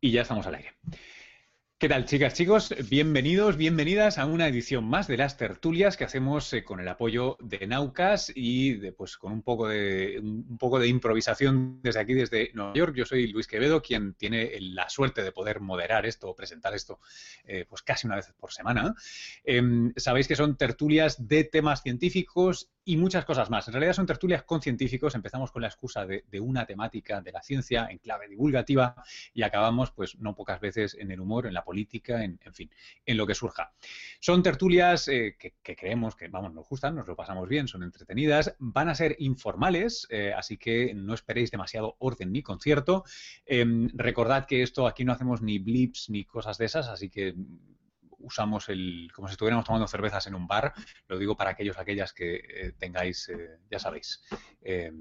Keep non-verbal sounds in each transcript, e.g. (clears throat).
Y ya estamos al aire. ¿Qué tal, chicas, chicos? Bienvenidos, bienvenidas a una edición más de las tertulias que hacemos eh, con el apoyo de Naucas y pues, con un poco, de, un poco de improvisación desde aquí, desde Nueva York. Yo soy Luis Quevedo, quien tiene la suerte de poder moderar esto o presentar esto eh, pues casi una vez por semana. Em, sabéis que son tertulias de temas científicos y muchas cosas más. En realidad son tertulias con científicos. Empezamos con la excusa de, una temática de la ciencia en clave divulgativa y acabamos, pues, no pocas veces en el humor, en la política, en, fin, en lo que surja. Son tertulias eh, que, creemos que, vamos, nos gustan, nos lo pasamos bien, son entretenidas, van a ser informales, eh, así que no esperéis demasiado orden ni concierto. Em, recordad que esto aquí no hacemos ni blips ni cosas de esas, así que usamos el, como si estuviéramos tomando cervezas en un bar. Lo digo para aquellos, aquellas que eh, tengáis, eh, ya sabéis, eh,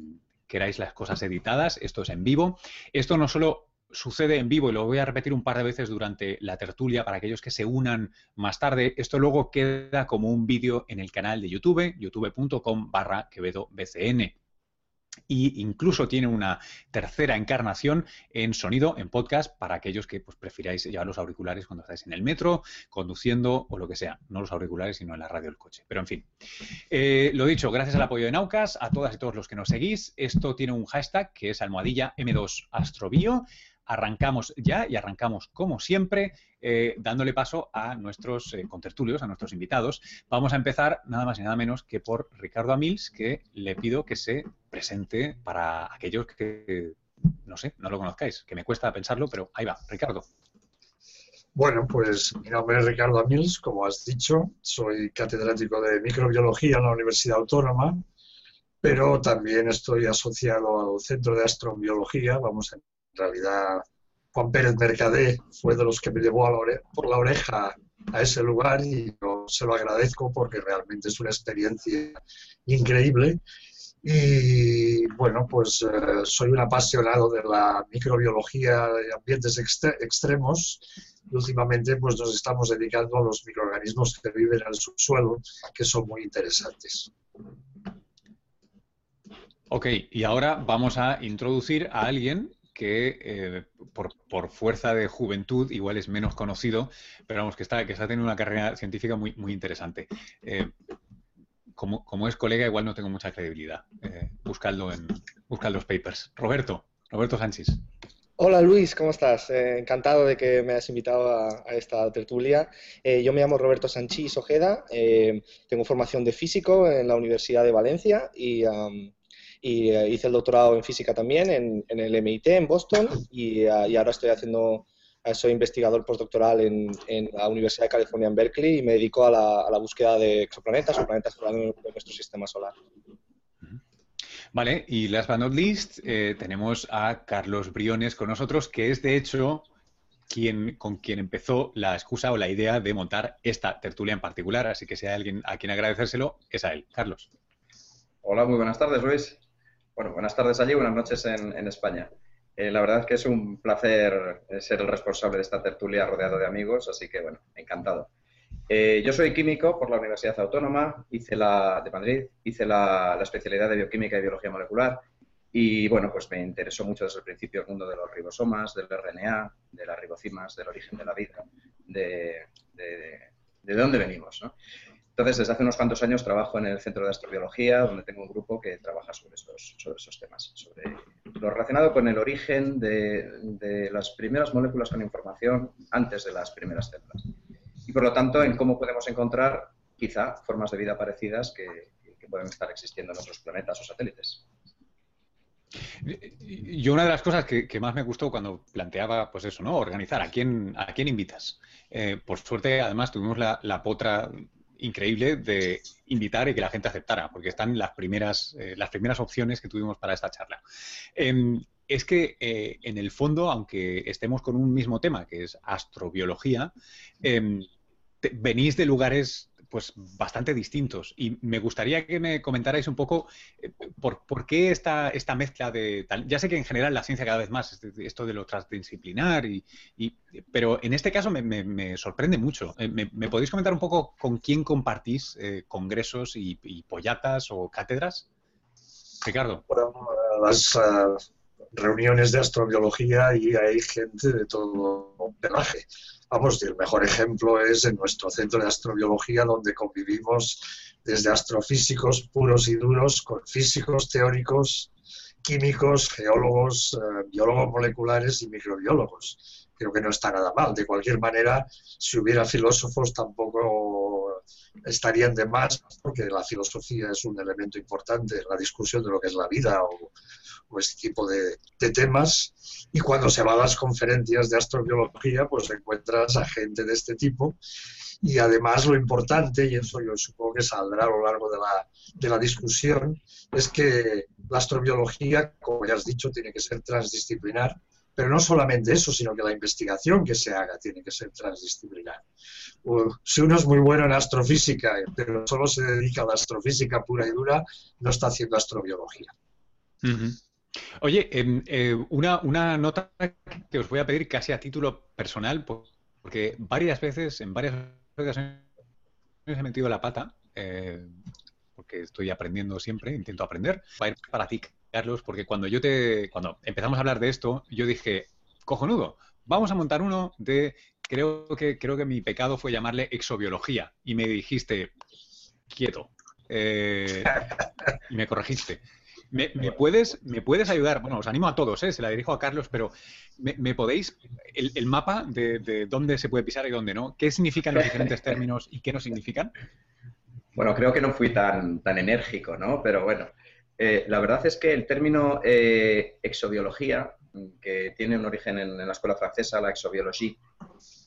queráis las cosas editadas. Esto es en vivo. Esto no solo sucede en vivo y lo voy a repetir un par de veces durante la tertulia para aquellos que se unan más tarde. Esto luego queda como un vídeo en el canal de YouTube, youtube.com barra Quevedo BCN y incluso tiene una tercera encarnación en sonido, en podcast, para aquellos que pues, prefiráis llevar los auriculares cuando estáis en el metro, conduciendo o lo que sea. No los auriculares, sino en la radio del coche. Pero en fin. Eh, lo dicho, gracias al apoyo de Naucas, a todas y todos los que nos seguís. Esto tiene un hashtag que es almohadilla M2 Astrobio arrancamos ya y arrancamos como siempre eh, dándole paso a nuestros eh, contertulios, a nuestros invitados. Vamos a empezar nada más y nada menos que por Ricardo Amils, que le pido que se presente para aquellos que, no sé, no lo conozcáis, que me cuesta pensarlo, pero ahí va, Ricardo. Bueno, pues mi nombre es Ricardo Amils, como has dicho, soy catedrático de microbiología en la Universidad Autónoma, pero también estoy asociado al Centro de Astrobiología, vamos a realidad Juan Pérez Mercadé fue de los que me llevó por la oreja a ese lugar y yo se lo agradezco porque realmente es una experiencia increíble. Y bueno, pues eh, soy un apasionado de la microbiología de ambientes extremos y últimamente pues nos estamos dedicando a los microorganismos que viven en el subsuelo, que son muy interesantes. Ok, y ahora vamos a introducir a alguien que eh, por, fuerza de juventud igual es menos conocido, pero vamos, que está, que está teniendo una carrera científica muy, muy interesante. Eh, como, es colega, igual no tengo mucha credibilidad. Eh, buscadlo en los papers. Roberto, Roberto Sánchez. Hola Luis, ¿cómo estás? encantado de que me hayas invitado a, esta tertulia. yo me llamo Roberto Sanchís Ojeda, tengo formación de físico en la Universidad de Valencia y y eh, hice el doctorado en física también en, el MIT en Boston y, eh, ahora estoy haciendo, eh, soy investigador postdoctoral en, en, la Universidad de California en Berkeley y me dedico a la, búsqueda de exoplanetas o planetas fuera de nuestro sistema solar. Vale, y last but not least, tenemos a Carlos Briones con nosotros, que es de hecho quien, con quien empezó la excusa o la idea de montar esta tertulia en particular. Así que si hay alguien a quien agradecérselo, es a él. Carlos. Hola, muy buenas tardes, Luis. Bueno, buenas tardes allí, buenas noches en, España. Eh, la verdad es que es un placer eh, ser el responsable de esta tertulia rodeado de amigos, así que bueno, encantado. Eh, yo soy químico por la Universidad Autónoma, hice la de Madrid, hice la, especialidad de bioquímica y biología molecular y bueno, pues me interesó mucho desde el principio el mundo de los ribosomas, del RNA, de las ribocimas, del origen de la vida, de dónde venimos. ¿no? Entonces, desde hace unos cuantos años trabajo en el Centro de Astrobiología, donde tengo un grupo que trabaja sobre esos temas, sobre lo relacionado con el origen de, las primeras moléculas con información antes de las primeras células. Y por lo tanto, en cómo podemos encontrar quizá formas de vida parecidas que, pueden estar existiendo en otros planetas o satélites. Yo una de las cosas que, más me gustó cuando planteaba, pues eso, ¿no? Organizar a quién, a quién invitas. Eh, por suerte, además, tuvimos la, potra increíble de invitar y que la gente aceptara, porque están las primeras, eh, las primeras opciones que tuvimos para esta charla. Em, es que eh, en el fondo, aunque estemos con un mismo tema, que es astrobiología, em, venís de lugares pues bastante distintos. Y me gustaría que me comentarais un poco eh, por, qué esta, esta mezcla de tal. Ya sé que en general la ciencia cada vez más, esto de lo transdisciplinar, y, pero en este caso me, sorprende mucho. Eh, ¿Me, podéis comentar un poco con quién compartís eh, congresos y, pollatas o cátedras? Ricardo. Las, reuniones de astrobiología y hay gente de todo pelaje. Vamos, el mejor ejemplo es en nuestro centro de astrobiología, donde convivimos desde astrofísicos puros y duros con físicos teóricos, químicos, geólogos, eh, biólogos moleculares y microbiólogos. Creo que no está nada mal. De cualquier manera, si hubiera filósofos tampoco estarían de más, porque la filosofía es un elemento importante en la discusión de lo que es la vida o, este tipo de, temas. Y cuando se va a las conferencias de astrobiología, pues encuentras a gente de este tipo. Y además lo importante, y eso yo supongo que saldrá a lo largo de la, de la discusión, es que la astrobiología, como ya has dicho, tiene que ser transdisciplinar pero no solamente eso, sino que la investigación que se haga tiene que ser transdisciplinar. Si uno es muy bueno en astrofísica, pero solo se dedica a la astrofísica pura y dura, no está haciendo astrobiología. Oye, em, eh, una, una, nota que os voy a pedir casi a título personal, porque varias veces, en varias ocasiones he metido la pata, eh, porque estoy aprendiendo siempre, intento aprender, para ti Carlos, porque cuando yo te, cuando empezamos a hablar de esto, yo dije, cojonudo, vamos a montar uno de, creo que, creo que mi pecado fue llamarle exobiología, y me dijiste, quieto, eh, y me corregiste. ¿Me, puedes, ¿Me puedes ayudar? Bueno, os animo a todos, ¿eh? se la dirijo a Carlos, pero ¿me, podéis, el, mapa de, de, dónde se puede pisar y dónde no? ¿Qué significan los diferentes términos y qué no significan? Bueno, creo que no fui tan, tan enérgico, ¿no? Pero bueno, eh, la verdad es que el término eh, exobiología, que tiene un origen en, la escuela francesa, la exobiología,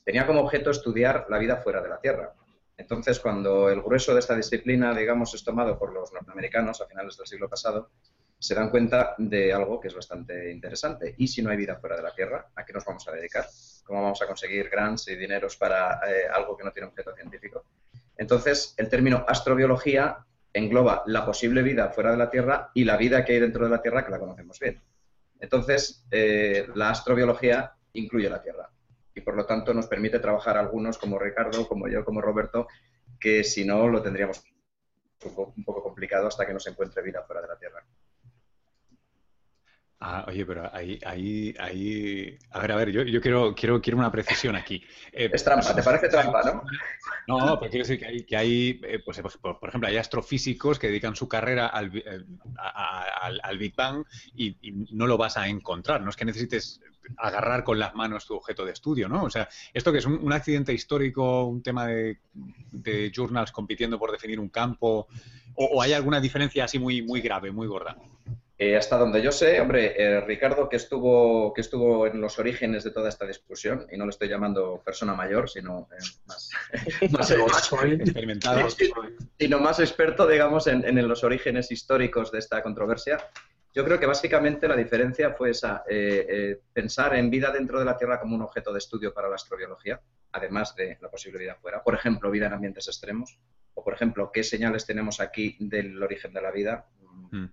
tenía como objeto estudiar la vida fuera de la Tierra. Entonces, cuando el grueso de esta disciplina, digamos, es tomado por los norteamericanos a finales del siglo pasado, se dan cuenta de algo que es bastante interesante. ¿Y si no hay vida fuera de la Tierra? ¿A qué nos vamos a dedicar? ¿Cómo vamos a conseguir grants y dineros para eh, algo que no tiene objeto científico? Entonces, el término astrobiología engloba la posible vida fuera de la Tierra y la vida que hay dentro de la Tierra que la conocemos bien. Entonces, eh, la astrobiología incluye la Tierra y por lo tanto nos permite trabajar algunos como Ricardo, como yo, como Roberto, que si no lo tendríamos un poco complicado hasta que nos encuentre vida fuera de la Tierra. Ah, oye, pero ahí, ahí, ahí. A ver, a ver, yo, yo quiero, quiero, quiero una precisión aquí. Eh, es trampa, ¿te parece trampa, no? No, pero quiero decir que hay, que hay eh, pues, pues por, ejemplo, hay astrofísicos que dedican su carrera al, eh, al, Big Bang y, no lo vas a encontrar. No es que necesites agarrar con las manos tu objeto de estudio, ¿no? O sea, esto que es un, accidente histórico, un tema de, de, journals compitiendo por definir un campo, o, o hay alguna diferencia así muy, muy grave, muy gorda. Eh, hasta donde yo sé, hombre, eh, Ricardo, que estuvo, que estuvo en los orígenes de toda esta discusión, y no le estoy llamando persona mayor, sino eh, más, (laughs) experimentado, (laughs) sino más experto, digamos, en, los orígenes históricos de esta controversia. Yo creo que básicamente la diferencia fue esa, pensar en vida dentro de la Tierra como un objeto de estudio para la astrobiología, además de la posible vida fuera. Por ejemplo, vida en ambientes extremos, o por ejemplo, qué señales tenemos aquí del origen de la vida. Mm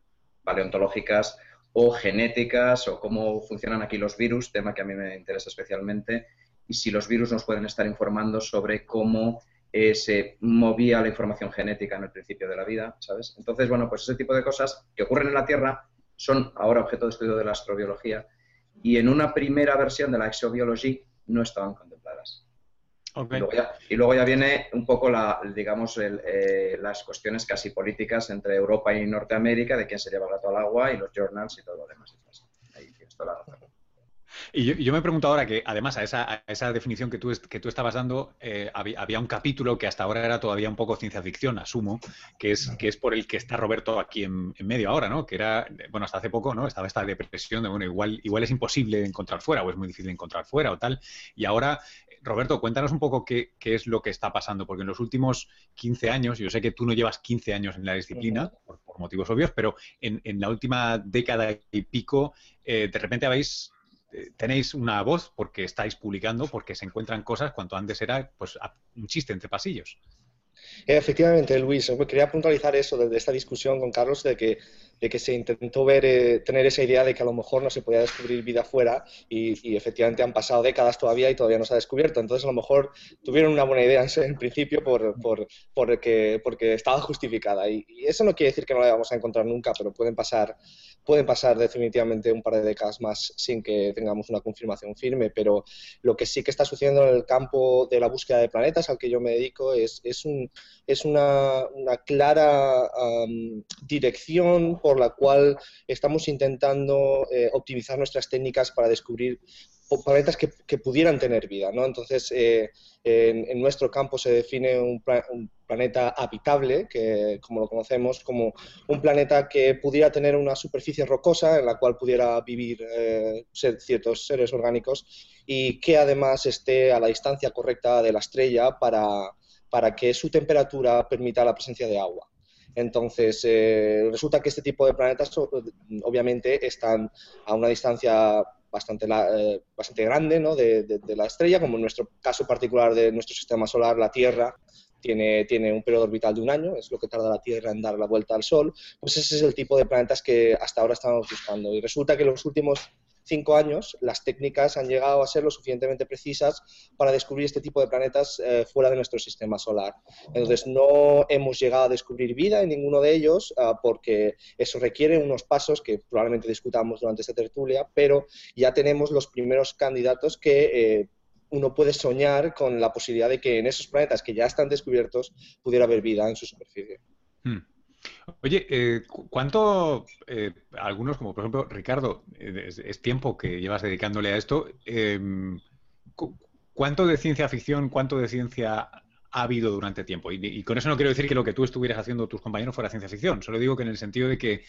paleontológicas o genéticas o cómo funcionan aquí los virus, tema que a mí me interesa especialmente, y si los virus nos pueden estar informando sobre cómo eh, se movía la información genética en el principio de la vida, ¿sabes? Entonces, bueno, pues ese tipo de cosas que ocurren en la Tierra son ahora objeto de estudio de la astrobiología y en una primera versión de la exobiología no estaban contempladas. Y, luego ya, viene un poco la, digamos, eh, las cuestiones casi políticas entre Europa y Norteamérica, de quién se lleva el gato al agua y los journals y todo lo demás. Ahí tienes toda la razón. Y yo, me pregunto ahora que, además, a esa, definición que tú, que tú estabas dando, eh, había, un capítulo que hasta ahora era todavía un poco ciencia ficción, asumo, que es, que es por el que está Roberto aquí en, medio ahora, ¿no? Que era, bueno, hasta hace poco, ¿no? Estaba esta depresión de, bueno, igual, igual es imposible encontrar fuera o es muy difícil encontrar fuera o tal. Y ahora, Roberto, cuéntanos un poco qué, es lo que está pasando, porque en los últimos 15 años, yo sé que tú no llevas 15 años en la disciplina, por, motivos obvios, pero en, la última década y pico, eh, de repente habéis eh, tenéis una voz porque estáis publicando, porque se encuentran cosas cuanto antes era pues un chiste entre pasillos. Efectivamente, Luis, quería puntualizar eso desde esta discusión con Carlos de que de que se intentó ver, eh, tener esa idea de que a lo mejor no se podía descubrir vida fuera y, efectivamente han pasado décadas todavía y todavía no se ha descubierto. Entonces a lo mejor tuvieron una buena idea en, principio por, por, porque, porque estaba justificada. Y, eso no quiere decir que no la vamos a encontrar nunca, pero pueden pasar, pueden pasar definitivamente un par de décadas más sin que tengamos una confirmación firme. Pero lo que sí que está sucediendo en el campo de la búsqueda de planetas al que yo me dedico es, es, un, es una, una clara dirección por la cual estamos intentando eh, optimizar nuestras técnicas para descubrir planetas que, pudieran tener vida. ¿no? Entonces, eh, en, nuestro campo se define un, planeta habitable, que como lo conocemos, como un planeta que pudiera tener una superficie rocosa en la cual pudiera vivir eh, ciertos seres orgánicos y que además esté a la distancia correcta de la estrella para, para que su temperatura permita la presencia de agua. Entonces, eh, resulta que este tipo de planetas obviamente están a una distancia bastante, eh, bastante grande ¿no? de, la estrella, como en nuestro caso particular de nuestro sistema solar, la Tierra, tiene, tiene, un periodo orbital de un año, es lo que tarda la Tierra en dar la vuelta al Sol, pues ese es el tipo de planetas que hasta ahora estamos buscando. Y resulta que los últimos cinco años las técnicas han llegado a ser lo suficientemente precisas para descubrir este tipo de planetas eh, fuera de nuestro sistema solar. Entonces, no hemos llegado a descubrir vida en ninguno de ellos ah, porque eso requiere unos pasos que probablemente discutamos durante esta tertulia, pero ya tenemos los primeros candidatos que... Eh, uno puede soñar con la posibilidad de que en esos planetas que ya están descubiertos pudiera haber vida en su superficie. Hmm. Oye, eh, ¿cuánto, eh, algunos como por ejemplo Ricardo, eh, es, tiempo que llevas dedicándole a esto, em, ¿cuánto de ciencia ficción, cuánto de ciencia ha habido durante tiempo? Y, con eso no quiero decir que lo que tú estuvieras haciendo tus compañeros fuera ciencia ficción, solo digo que en el sentido de que,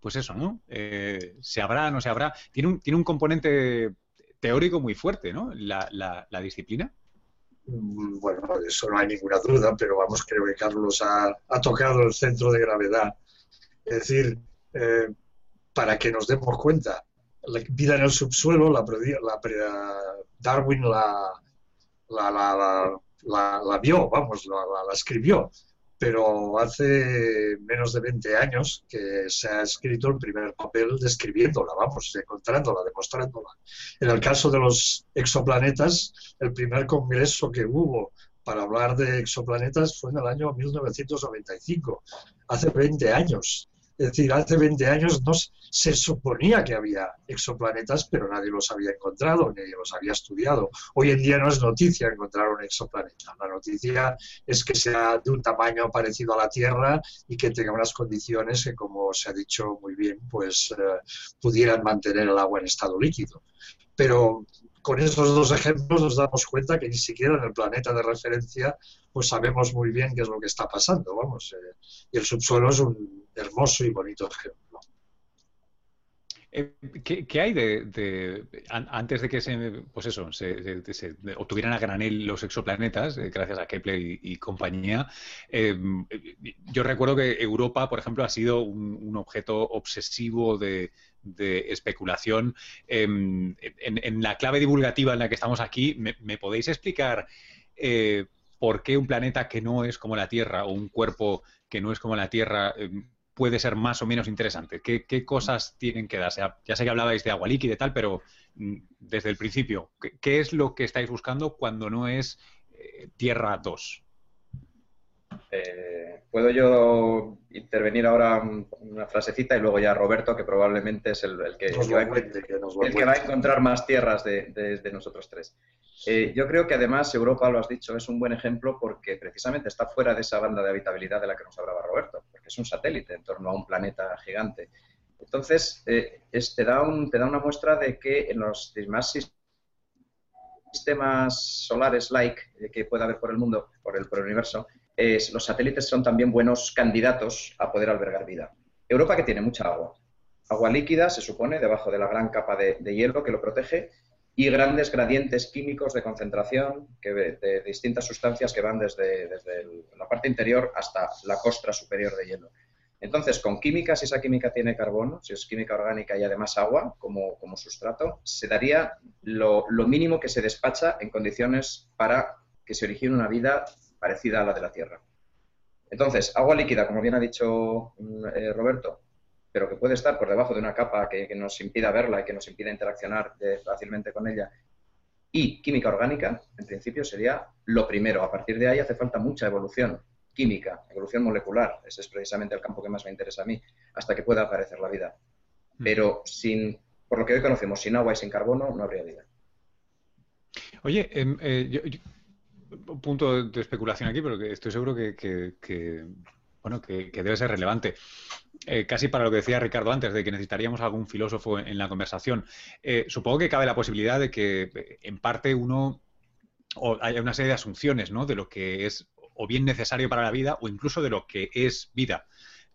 pues eso, ¿no? ¿Se habrá, no se habrá? Tiene un, tiene un componente teórico muy fuerte, ¿no? la disciplina. Mm, bueno, eso no hay ninguna duda, pero vamos, creo que Carlos ha, tocado el centro de gravedad. Es decir, eh, para que nos demos cuenta, la vida en el subsuelo, la, Darwin la, la, vio, vamos, la, escribió pero hace menos de 20 años que se ha escrito el primer papel describiéndola, vamos, encontrándola, demostrándola. En el caso de los exoplanetas, el primer congreso que hubo para hablar de exoplanetas fue en el año 1995, hace 20 años. Es decir, hace 20 años no se suponía que había exoplanetas, pero nadie los había encontrado, ni los había estudiado. Hoy en día no es noticia encontrar un exoplaneta. La noticia es que sea de un tamaño parecido a la Tierra y que tenga unas condiciones que, como se ha dicho muy bien, pues eh, pudieran mantener el agua en estado líquido. Pero con esos dos ejemplos nos damos cuenta que ni siquiera en el planeta de referencia pues sabemos muy bien qué es lo que está pasando, vamos. Eh, y el subsuelo es un hermoso y bonito ejemplo. Eh, ¿qué, hay de, antes de que se, pues eso, se, obtuvieran a granel los exoplanetas, eh, gracias a Kepler y, compañía? yo recuerdo que Europa, por ejemplo, ha sido un objeto obsesivo de, especulación. Em, en, la clave divulgativa en la que estamos aquí, ¿me, podéis explicar eh, por qué un planeta que no es como la Tierra o un cuerpo que no es como la Tierra em, puede ser más o menos interesante? ¿Qué, cosas tienen que dar? ya sé que hablabais de agua líquida y tal, pero mm, desde el principio, ¿qué, es lo que estáis buscando cuando no es eh, Tierra 2? Eh, ¿Puedo yo intervenir ahora una frasecita y luego ya Roberto, que probablemente es el, que, va, a encontrar más tierras de, nosotros tres? Eh, yo creo que además Europa, lo has dicho, es un buen ejemplo porque precisamente está fuera de esa banda de habitabilidad de la que nos hablaba Roberto, es un satélite en torno a un planeta gigante. Entonces, eh, te, da una muestra de que en los demás sistemas solares like que pueda haber por el mundo, por el universo, los satélites son también buenos candidatos a poder albergar vida. Europa que tiene mucha agua. Agua líquida, se supone, debajo de la gran capa de, hielo que lo protege, y grandes gradientes químicos de concentración de, distintas sustancias que van desde, la parte interior hasta la costra superior de hielo. Entonces, con química, si esa química tiene carbono, si es química orgánica y además agua como, como sustrato, se daría lo, lo, mínimo que se despacha en condiciones para que se origine una vida parecida a la de la Tierra. Entonces, agua líquida, como bien ha dicho mm, eh, Roberto, pero que puede estar por debajo de una capa que, nos impida verla y que nos impida interaccionar fácilmente con ella. Y química orgánica, en principio, sería lo primero. A partir de ahí hace falta mucha evolución química, evolución molecular. Ese es precisamente el campo que más me interesa a mí, hasta que pueda aparecer la vida. Mm. Pero sin, por lo que hoy conocemos, sin agua y sin carbono, no habría vida. Oye, em, eh, un punto de especulación aquí, pero estoy seguro que, bueno, que, debe ser relevante. Eh, casi para lo que decía Ricardo antes, de que necesitaríamos algún filósofo en, la conversación. Eh, supongo que cabe la posibilidad de que, en parte, uno o haya una serie de asunciones, ¿no? De lo que es o bien necesario para la vida o incluso de lo que es vida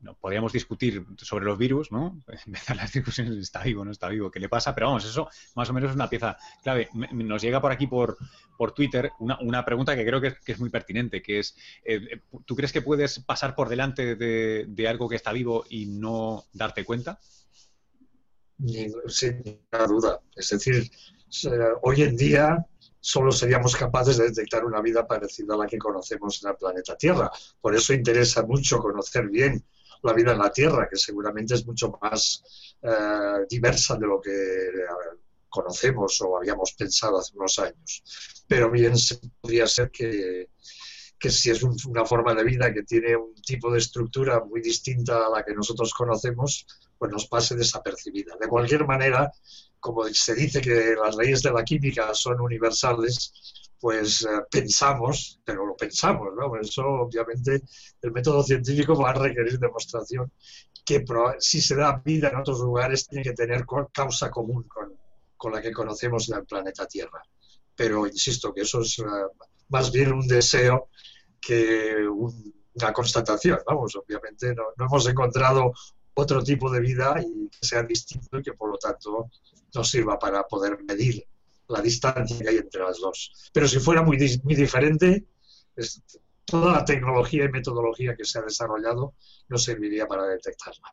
no, podríamos discutir sobre los virus, ¿no? (laughs) Empezar las discusiones, está vivo, no está vivo, qué le pasa, pero vamos, eso más o menos es una pieza clave. Nos llega por aquí por, por Twitter una, pregunta que creo que es, muy pertinente, que es, eh, ¿tú crees que puedes pasar por delante de, algo que está vivo y no darte cuenta? Sin ninguna duda. Es decir, hoy en día solo seríamos capaces de detectar una vida parecida a la que conocemos en el planeta Tierra. Por eso interesa mucho conocer bien la vida en la Tierra, que seguramente es mucho más eh, diversa de lo que conocemos o habíamos pensado hace unos años. Pero bien podría ser que, que si es una forma de vida que tiene un tipo de estructura muy distinta a la que nosotros conocemos, pues nos pase desapercibida. De cualquier manera, como se dice que las leyes de la química son universales, pues eh, pensamos, pero lo pensamos, ¿no? Por eso, obviamente, el método científico va a requerir demostración que si se da vida en otros lugares tiene que tener causa común con, con la que conocemos en el planeta Tierra. Pero insisto que eso es eh, más bien un deseo que una constatación. Vamos, obviamente no, no, hemos encontrado otro tipo de vida y que sea distinto y que por lo tanto nos sirva para poder medir la distancia que hay entre las dos. Pero si fuera muy, muy diferente, toda la tecnología y metodología que se ha desarrollado no serviría para detectarla.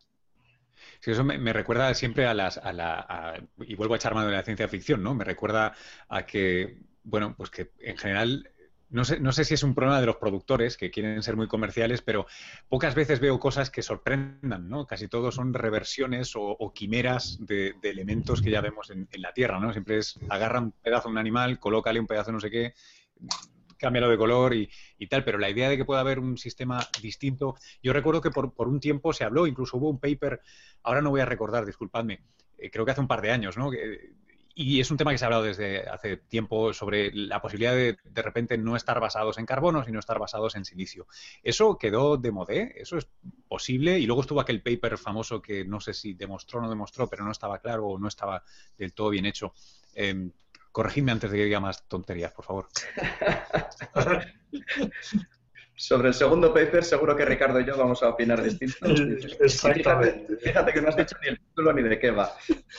Sí, eso me, recuerda siempre a las, a la, y vuelvo a echar mano de la ciencia ficción, ¿no? Me recuerda a que, bueno, pues que en general no sé, no sé si es un problema de los productores que quieren ser muy comerciales, pero pocas veces veo cosas que sorprendan, ¿no? Casi todo son reversiones o, quimeras de, elementos que ya vemos en, la Tierra, ¿no? Siempre es agarra un pedazo de un animal, colócale un pedazo de no sé qué, cámbialo de color y, tal, pero la idea de que pueda haber un sistema distinto, yo recuerdo que por, por, un tiempo se habló, incluso hubo un paper, ahora no voy a recordar, disculpadme, eh, creo que hace un par de años, ¿no? Y es un tema que se ha hablado desde hace tiempo sobre la posibilidad de de repente no estar basados en carbono, sino estar basados en silicio. ¿Eso quedó de modé? ¿Eso es posible? Y luego estuvo aquel paper famoso que no sé si demostró o no demostró, pero no estaba claro o no estaba del todo bien hecho. Eh, corregidme antes de que diga más tonterías, por favor. (laughs) Sobre el segundo paper, seguro que Ricardo y yo vamos a opinar distinto. (laughs) Exactamente. Fíjate, que no has dicho ni el título ni de qué va.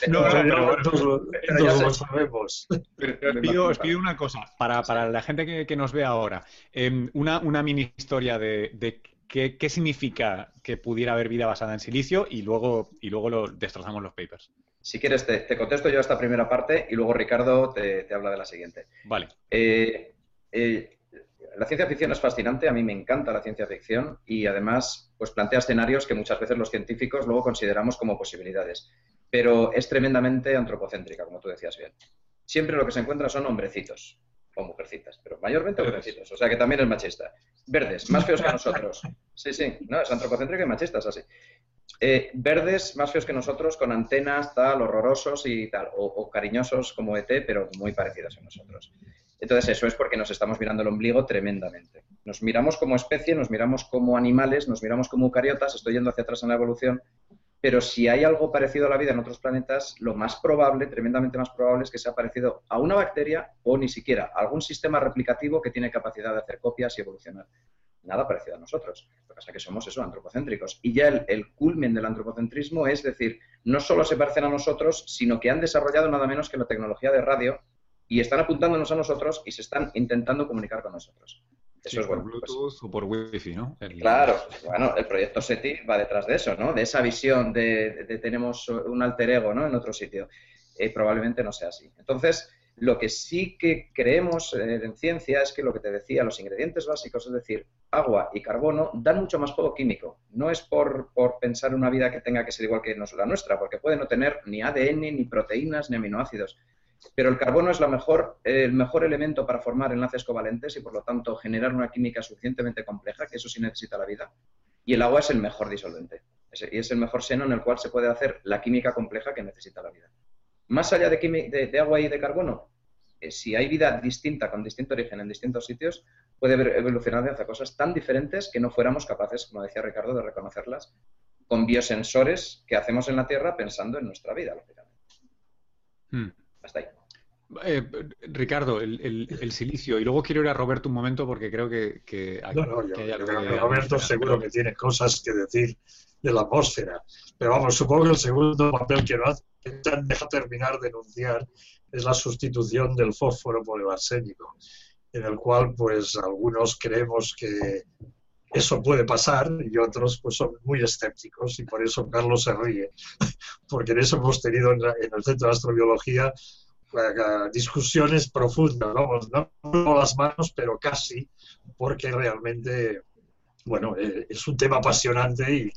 No, no, no, pero, lo sabemos. os, pido, una cosa, para, para la gente que, nos ve ahora, em, una, una mini historia de, de qué, qué, significa que pudiera haber vida basada en silicio y luego, y luego lo destrozamos los papers. Si quieres, te, te contesto yo esta primera parte y luego Ricardo te, te habla de la siguiente. Vale. Eh, eh, la ciencia ficción es fascinante, a mí me encanta la ciencia ficción y además pues plantea escenarios que muchas veces los científicos luego consideramos como posibilidades, pero es tremendamente antropocéntrica, como tú decías bien. Siempre lo que se encuentra son hombrecitos o mujercitas, pero mayormente hombrecitos, o sea que también es machista. Verdes, más feos que (laughs) nosotros. Sí, sí, no, es antropocéntrica y machista, es así. Eh, verdes más feos que nosotros, con antenas, tal, horrorosos y tal, o, o cariñosos como ET, pero muy parecidos a nosotros. Entonces, eso es porque nos estamos mirando el ombligo tremendamente. Nos miramos como especie, nos miramos como animales, nos miramos como eucariotas, estoy yendo hacia atrás en la evolución, pero si hay algo parecido a la vida en otros planetas, lo más probable, tremendamente más probable, es que sea parecido a una bacteria o ni siquiera a algún sistema replicativo que tiene capacidad de hacer copias y evolucionar. Nada parecido a nosotros. Lo que pasa es que somos eso, antropocéntricos. Y ya el, el culmen del antropocentrismo es decir, no solo se parecen a nosotros, sino que han desarrollado nada menos que la tecnología de radio y están apuntándonos a nosotros y se están intentando comunicar con nosotros. Eso es bueno. Por pues Bluetooth o por Wi-Fi, ¿no? Claro, bueno, el proyecto SETI va detrás de eso, ¿no? De esa visión de, tenemos un alter ego, ¿no? En otro sitio. Eh, probablemente no sea así. Entonces, Lo que sí que creemos en ciencia es que lo que te decía, los ingredientes básicos, es decir, agua y carbono, dan mucho más juego químico. No es por, por pensar una vida que tenga que ser igual que la nuestra, porque puede no tener ni ADN, ni proteínas, ni aminoácidos. Pero el carbono es la mejor, el mejor elemento para formar enlaces covalentes y, por lo tanto, generar una química suficientemente compleja, que eso sí necesita la vida. Y el agua es el mejor disolvente. Y es el mejor seno en el cual se puede hacer la química compleja que necesita la vida. Más allá de, de, agua y de carbono, eh, si hay vida distinta, con distinto origen en distintos sitios, puede evolucionar hacia cosas tan diferentes que no fuéramos capaces, como decía Ricardo, de reconocerlas con biosensores que hacemos en la Tierra pensando en nuestra vida, lógicamente. Hmm. Hasta ahí. Eh, Ricardo, el, silicio. Y luego quiero ir a Roberto un momento porque creo que, que, Roberto seguro que tiene cosas que decir de la atmósfera. Pero vamos, supongo que el segundo papel que no hace, deja terminar de enunciar es la sustitución del fósforo por el arsénico, en el cual pues algunos creemos que eso puede pasar y otros pues son muy escépticos y por eso Carlos se ríe, (laughs) porque en eso hemos tenido en, el Centro de Astrobiología eh, discusiones profundas, vamos, no las manos, pero casi, porque realmente, bueno, eh, es un tema apasionante y,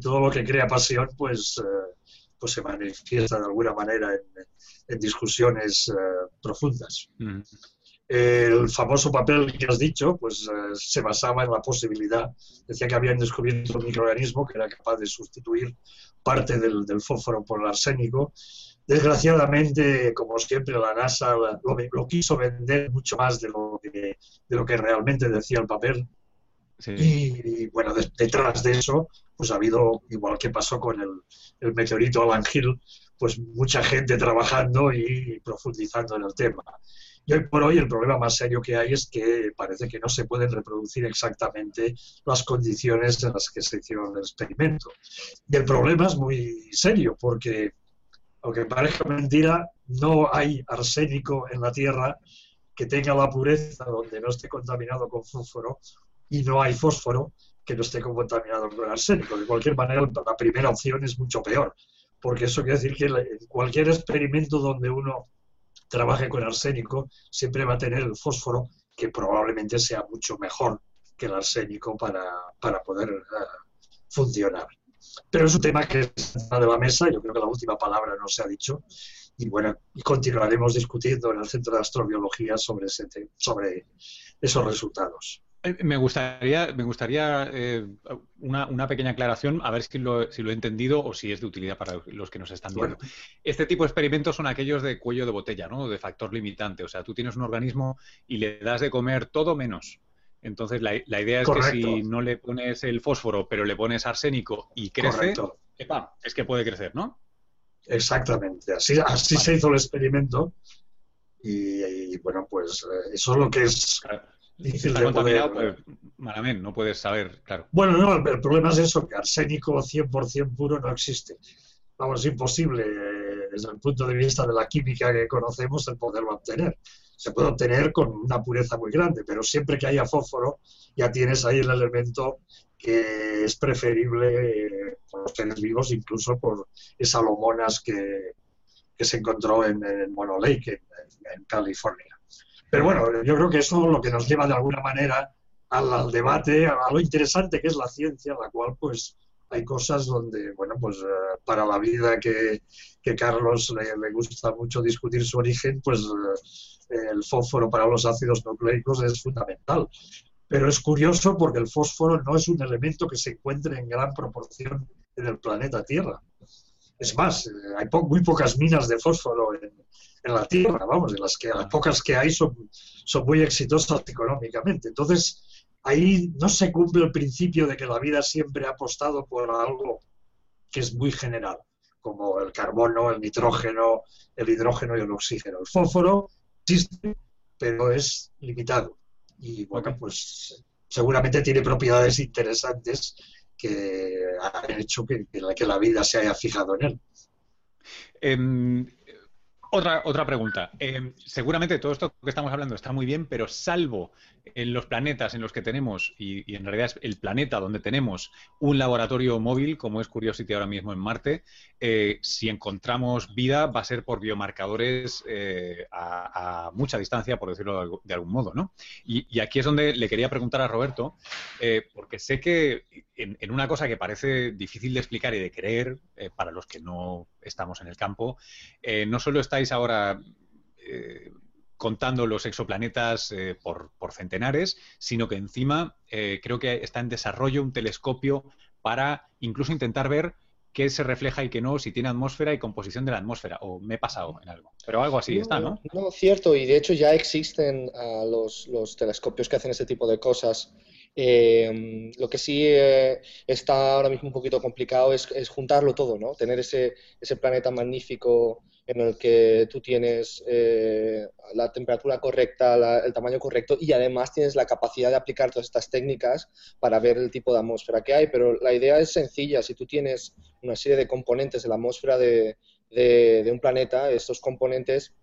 todo lo que crea pasión, pues, eh, pues se manifiesta de alguna manera en, discusiones profundas. Mm. El famoso papel que has dicho, pues se basaba en la posibilidad, decía que habían descubierto un microorganismo que era capaz de sustituir parte del, del fósforo por el arsénico Desgraciadamente, como siempre, la NASA lo, quiso vender mucho más de lo que, de lo que realmente decía el papel. Y, bueno, detrás de eso, pues ha habido, igual que pasó con el, el meteorito Alan Hill, pues mucha gente trabajando y profundizando en el tema. Y hoy por hoy el problema más serio que hay es que parece que no se pueden reproducir exactamente las condiciones en las que se hicieron el experimento. Y el problema es muy serio porque aunque parezca mentira, no hay arsénico en la Tierra que tenga la pureza donde no esté contaminado con fósforo y no hay fósforo que no esté contaminado con arsénico. De cualquier manera, la primera opción es mucho peor, porque eso quiere decir que cualquier experimento donde uno trabaje con arsénico, siempre va a tener el fósforo que probablemente sea mucho mejor que el arsénico para, para poder uh, funcionar. Pero es un tema que está de la mesa, yo creo que la última palabra no se ha dicho, y bueno, continuaremos discutiendo en el Centro de Astrobiología sobre, sobre esos resultados. Eh, me gustaría, me gustaría eh, una, pequeña aclaración, a ver si lo, si lo, he entendido o si es de utilidad para los que nos están viendo. Este tipo de experimentos son aquellos de cuello de botella, ¿no? De factor limitante. O sea, tú tienes un organismo y le das de comer todo menos. Entonces, la, idea es que si no le pones el fósforo, pero le pones arsénico y crece, es que puede crecer, ¿no? Exactamente. Así, así se hizo el experimento. Y, bueno, pues eh, eso es lo que es difícil de poder... pues, malamente, no puedes saber, claro. Bueno, no, el, problema es eso, que arsénico 100% puro no existe. Vamos, es imposible eh, desde el punto de vista de la química que conocemos el poderlo obtener se puede obtener con una pureza muy grande, pero siempre que haya fósforo ya tienes ahí el elemento que es preferible eh, por los seres vivos, incluso por esas lomonas que, se encontró en, Mono Lake, en, California. Pero bueno, yo creo que eso es lo que nos lleva de alguna manera al, debate, a, lo interesante que es la ciencia, la cual pues hay cosas donde, bueno, pues eh, para la vida que, que Carlos le, le, gusta mucho discutir su origen, pues eh, el fósforo para los ácidos nucleicos es fundamental. Pero es curioso porque el fósforo no es un elemento que se encuentre en gran proporción en el planeta Tierra. Es más, eh, hay muy pocas minas de fósforo en, la Tierra, vamos, de las que las pocas que hay son, son muy exitosas económicamente. Entonces, ahí no se cumple el principio de que la vida siempre ha apostado por algo que es muy general, como el carbono, el nitrógeno, el hidrógeno y el oxígeno. El fósforo existe, pero es limitado. Y bueno, pues seguramente tiene propiedades interesantes que han hecho que, la vida se haya fijado en él. Em, Otra, otra pregunta. Eh, seguramente todo esto que estamos hablando está muy bien, pero salvo en los planetas en los que tenemos, y, en realidad es el planeta donde tenemos un laboratorio móvil, como es Curiosity ahora mismo en Marte, eh, si encontramos vida va a ser por biomarcadores eh, a, mucha distancia, por decirlo de, algún modo, ¿no? Y, aquí es donde le quería preguntar a Roberto, porque sé que en, en, una cosa que parece difícil de explicar y de creer, para los que no estamos en el campo, no solo está estáis ahora eh, contando los exoplanetas eh, por, centenares, sino que encima eh, creo que está en desarrollo un telescopio para incluso intentar ver qué se refleja y qué no, si tiene atmósfera y composición de la atmósfera, o me he pasado en algo. Pero algo así está, ¿no? No, cierto, y de hecho ya existen ah, los, telescopios que hacen ese tipo de cosas. Lo que sí está ahora mismo un poquito complicado es, juntarlo todo, ¿no? Tener ese, ese planeta magnífico en el que tú tienes eh, la temperatura correcta, el tamaño correcto y además tienes la capacidad de aplicar todas estas técnicas para ver el tipo de atmósfera que hay. Pero la idea es sencilla. Si tú tienes una serie de componentes de la atmósfera de, de un planeta, estos componentes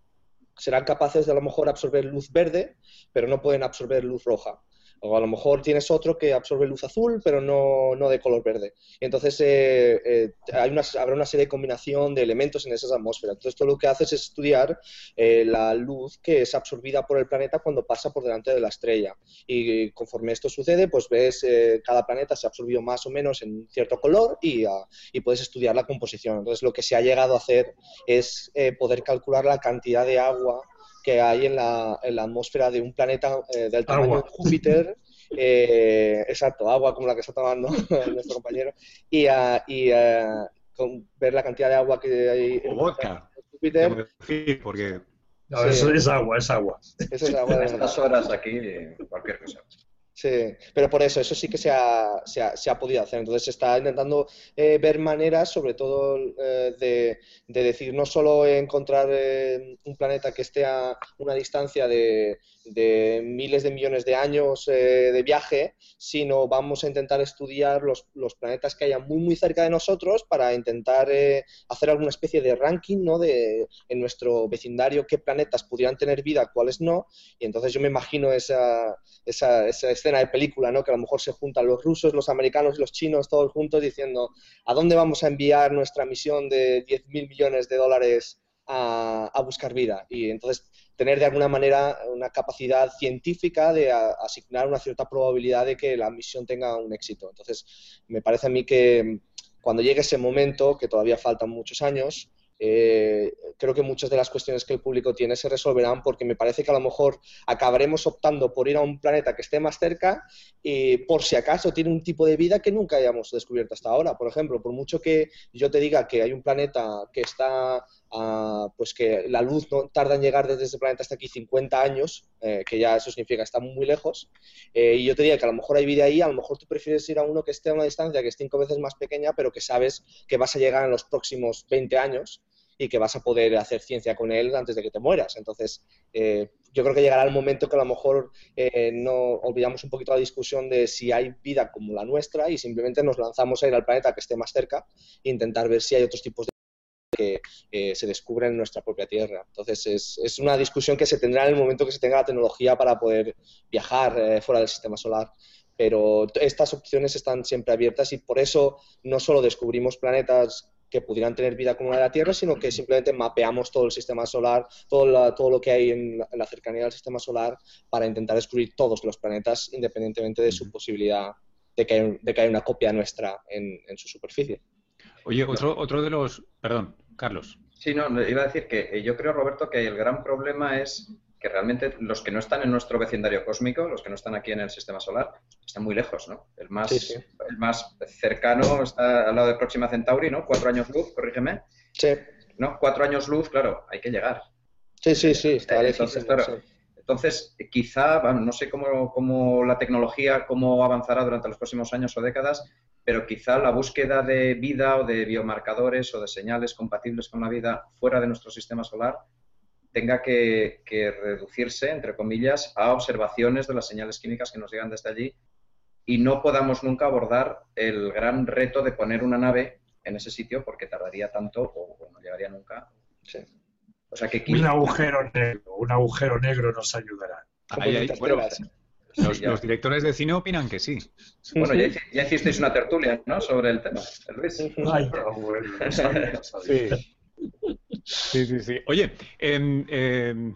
serán capaces de a lo mejor absorber luz verde, pero no pueden absorber luz roja. O a lo mejor tienes otro que absorbe luz azul, pero no, no de color verde. Entonces eh, eh, hay una, habrá una serie de combinación de elementos en esas atmósferas. Entonces, todo lo que haces es estudiar eh, la luz que es absorbida por el planeta cuando pasa por delante de la estrella. Y conforme esto sucede, pues ves cada planeta se ha absorbido más o menos en cierto color y, ah, y puedes estudiar la composición. Entonces, lo que se ha llegado a hacer es poder calcular la cantidad de agua que hay en la, en la atmósfera de un planeta eh, del tamaño de Júpiter. Eh, exacto, agua como la que está tomando (laughs) nuestro compañero. Y, uh, y uh, con ver la cantidad de agua que hay en Júpiter. Porque... No, eso es agua, es agua. Eso es agua de estas horas aquí, cualquier cosa. Sí, pero por eso, eso sí que se ha, se ha, se ha podido hacer. Entonces se está intentando eh, ver maneras, sobre todo, eh, de, de, decir, no solo encontrar eh, un planeta que esté a una distancia de, de miles de millones de años eh, de viaje, sino vamos a intentar estudiar los, los, planetas que haya muy, muy cerca de nosotros para intentar hacer alguna especie de ranking ¿no? de, en nuestro vecindario qué planetas pudieran tener vida, cuáles no. Y entonces yo me imagino esa, esa, esa escena de película, ¿no? que a lo mejor se juntan los rusos, los americanos y los chinos todos juntos diciendo ¿a dónde vamos a enviar nuestra misión de 10.000 millones de dólares a buscar vida? Y entonces tener de alguna manera una capacidad científica de asignar una cierta probabilidad de que la misión tenga un éxito. Entonces, me parece a mí que cuando llegue ese momento, que todavía faltan muchos años, eh, creo que muchas de las cuestiones que el público tiene se resolverán porque me parece que a lo mejor acabaremos optando por ir a un planeta que esté más cerca y por si acaso tiene un tipo de vida que nunca hayamos descubierto hasta ahora. Por ejemplo, por mucho que yo te diga que hay un planeta que está, pues que la luz no tarda en llegar desde ese planeta hasta aquí 50 años, eh, que ya eso significa que está muy lejos, eh, y yo te diga que a lo mejor hay vida ahí, a lo mejor tú prefieres ir a uno que esté a una distancia que es cinco veces más pequeña, pero que sabes que vas a llegar en los próximos 20 años y que vas a poder hacer ciencia con él antes de que te mueras. Entonces, eh, yo creo que llegará el momento que a lo mejor no olvidamos un poquito la discusión de si hay vida como la nuestra y simplemente nos lanzamos a ir al planeta que esté más cerca e intentar ver si hay otros tipos de que eh, se descubren en nuestra propia Tierra. Entonces, es, es, una discusión que se tendrá en el momento que se tenga la tecnología para poder viajar fuera del sistema solar pero estas opciones están siempre abiertas y por eso no solo descubrimos planetas que pudieran tener vida como la de la Tierra, sino que simplemente mapeamos todo el sistema solar, todo, todo lo que hay en la, cercanía del sistema solar para intentar descubrir todos los planetas independientemente de su posibilidad de que, hay, de que haya una copia nuestra en, en, su superficie. Oye, otro, otro de los... Perdón, Carlos. Sí, no, iba a decir que yo creo, Roberto, que el gran problema es que realmente los que no están en nuestro vecindario cósmico, los que no están aquí en el sistema solar, están muy lejos, ¿no? El más, El más cercano está al lado de Próxima Centauri, ¿no? Cuatro años luz, corrígeme. Sí. ¿No? Cuatro años luz, claro, hay que llegar. Sí, sí, sí, está entonces, entonces, quizá, no sé cómo, cómo, la tecnología, cómo avanzará durante los próximos años o décadas, pero quizá la búsqueda de vida o de biomarcadores o de señales compatibles con la vida fuera de nuestro sistema solar tenga que, reducirse, entre comillas, a observaciones de las señales químicas que nos llegan desde allí y no podamos nunca abordar el gran reto de poner una nave en ese sitio porque tardaría tanto o, no llegaría nunca. O sea que un agujero negro, un agujero negro nos ayudará. los, directores de cine opinan que sí. Bueno, ya, hicisteis una tertulia, ¿no? Sobre el tema, Luis. Ay, bueno, sí. sí, sí, sí. Oye, eh,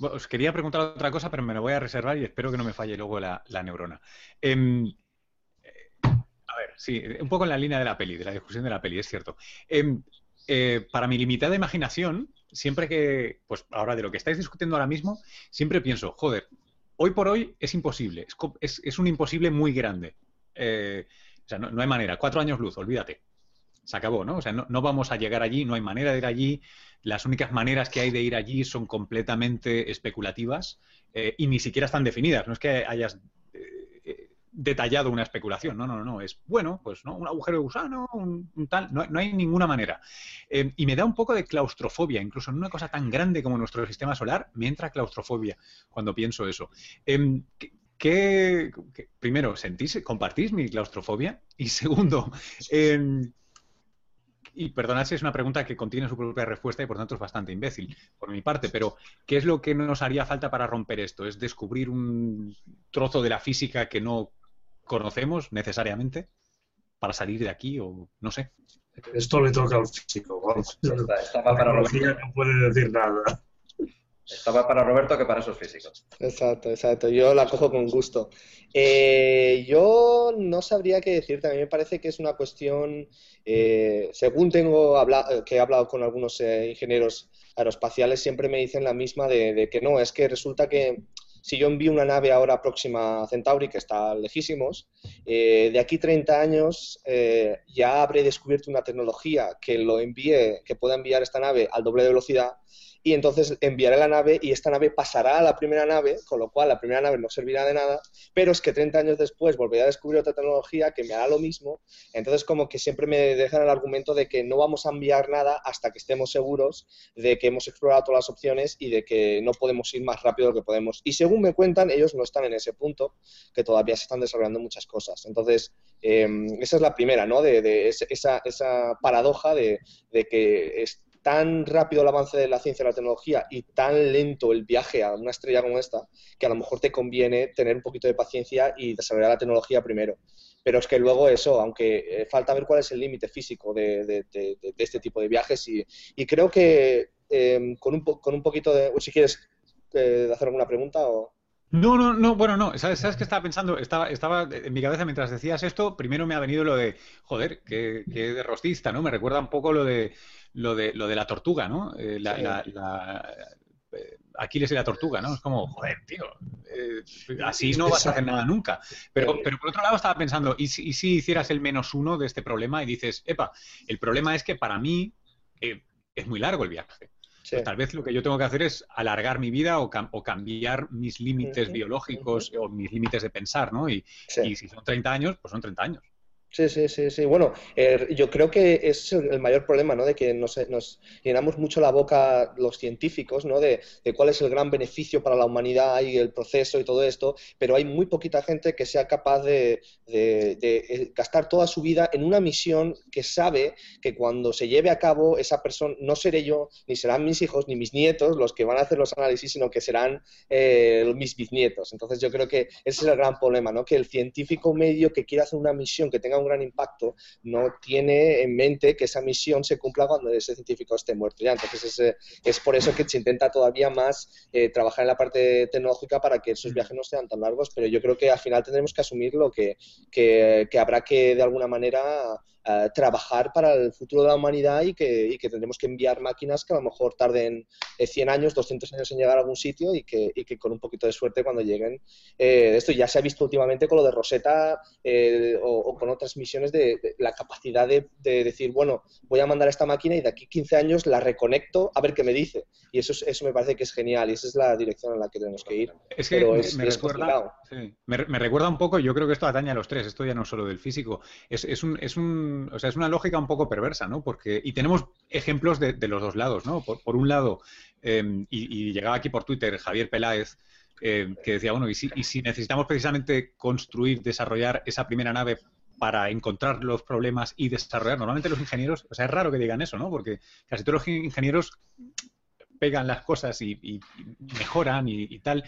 os quería preguntar otra cosa, pero me lo voy a reservar y espero que no me falle luego la, neurona. Em, eh, a ver, sí, un poco en la línea de la peli, de la discusión de la peli, es cierto. Em, eh, para mi limitada imaginación, siempre que, pues ahora de lo que estáis discutiendo ahora mismo, siempre pienso, joder, hoy por hoy es imposible, es, un imposible muy grande. Eh, o sea, no, hay manera, cuatro años luz, olvídate. Se acabó, ¿no? O sea, no, vamos a llegar allí, no hay manera de ir allí, las únicas maneras que hay de ir allí son completamente especulativas eh, y ni siquiera están definidas. No es que hayas eh, detallado una especulación, no, no, no, es bueno, pues no, un agujero de gusano, un, tal, no, hay ninguna manera. Eh, y me da un poco de claustrofobia, incluso en una cosa tan grande como nuestro sistema solar, me entra claustrofobia cuando pienso eso. ¿qué, primero, ¿sentís, compartís mi claustrofobia? Y segundo, y perdonad si es una pregunta que contiene su propia respuesta y por tanto es bastante imbécil por mi parte, pero ¿qué es lo que nos haría falta para romper esto? ¿Es descubrir un trozo de la física que no conocemos necesariamente para salir de aquí o no sé? Esto le toca al físico. Está, para no puede decir nada. Estaba para Roberto que para esos físicos. Exacto, exacto. Yo la cojo con gusto. Eh, yo no sabría qué decirte. A mí me parece que es una cuestión, eh, según tengo hablado, que he hablado con algunos eh, ingenieros aeroespaciales, siempre me dicen la misma de, que no, es que resulta que si yo envío una nave ahora próxima a Centauri, que está lejísimos, de aquí 30 años ya habré descubierto una tecnología que lo envíe, que pueda enviar esta nave al doble de velocidad y entonces enviaré la nave y esta nave pasará a la primera nave, con lo cual la primera nave no servirá de nada, pero es que 30 años después volveré a descubrir otra tecnología que me hará lo mismo, entonces como que siempre me dejan el argumento de que no vamos a enviar nada hasta que estemos seguros de que hemos explorado todas las opciones y de que no podemos ir más rápido de lo que podemos. Y según me cuentan, ellos no están en ese punto, que todavía se están desarrollando muchas cosas. Entonces, em, esa es la primera, ¿no? De, esa, esa, paradoja de, de que es, tan rápido el avance de la ciencia y la tecnología y tan lento el viaje a una estrella como esta, que a lo mejor te conviene tener un poquito de paciencia y desarrollar la tecnología primero. Pero es que luego eso, aunque eh, falta ver cuál es el límite físico de, este tipo de viajes y, creo que em, con, un con un poquito de... Si quieres eh, hacer alguna pregunta o... No, no, no, bueno, no. ¿Sabes, ¿Sabes qué estaba pensando? Estaba, estaba en mi cabeza mientras decías esto, primero me ha venido lo de, joder, que, que de rostista, ¿no? Me recuerda un poco lo de lo de, lo de la tortuga, ¿no? Eh, la, eh, Aquiles y la tortuga, ¿no? Es como, joder, tío, eh, así no vas a hacer nada nunca. Pero, pero por otro lado estaba pensando, ¿y si, si hicieras el menos uno de este problema y dices, epa, el problema es que para mí es muy largo el viaje. Pues tal vez lo que yo tengo que hacer es alargar mi vida o, o cambiar mis límites biológicos o mis límites de pensar, ¿no? Y, y si son 30 años, pues son 30 años. Sí, sí, sí, sí. Bueno, eh, yo creo que es el mayor problema, ¿no? De que nos, nos llenamos mucho la boca los científicos, ¿no? De, cuál es el gran beneficio para la humanidad y el proceso y todo esto, pero hay muy poquita gente que sea capaz de, eh, gastar toda su vida en una misión que sabe que cuando se lleve a cabo esa persona, no seré yo, ni serán mis hijos, ni mis nietos los que van a hacer los análisis, sino que serán eh, mis bisnietos. Entonces yo creo que ese es el gran problema, ¿no? Que el científico medio que quiere hacer una misión que tenga un gran impacto, no tiene en mente que esa misión se cumpla cuando ese científico esté muerto ya. Entonces es, es por eso que se intenta todavía más eh, trabajar en la parte tecnológica para que esos viajes no sean tan largos, pero yo creo que al final tendremos que asumir lo que, que, que habrá que de alguna manera trabajar para el futuro de la humanidad y que, y que, tendremos que enviar máquinas que a lo mejor tarden 100 eh, años, 200 años en llegar a algún sitio y que, y que con un poquito de suerte cuando lleguen. Eh, esto ya se ha visto últimamente con lo de Rosetta eh, o, con otras misiones de, la capacidad de, decir, bueno, voy a mandar esta máquina y de aquí 15 años la reconecto a ver qué me dice. Y eso, eso me parece que es genial y esa es la dirección en la que tenemos que ir. Es que me, recuerda, me, recuerda un poco, yo creo que esto atañe a los tres, esto ya no solo del físico, es, es un, es un o sea, es una lógica un poco perversa, ¿no? Porque, y tenemos ejemplos de, los dos lados, ¿no? Por, un lado, em, y, llegaba aquí por Twitter Javier Peláez, em, que decía, bueno, y si, y si necesitamos precisamente construir, desarrollar esa primera nave para encontrar los problemas y desarrollar. Normalmente los ingenieros, o sea, es raro que digan eso, ¿no? Porque casi todos los ingenieros pegan las cosas y, mejoran y, tal.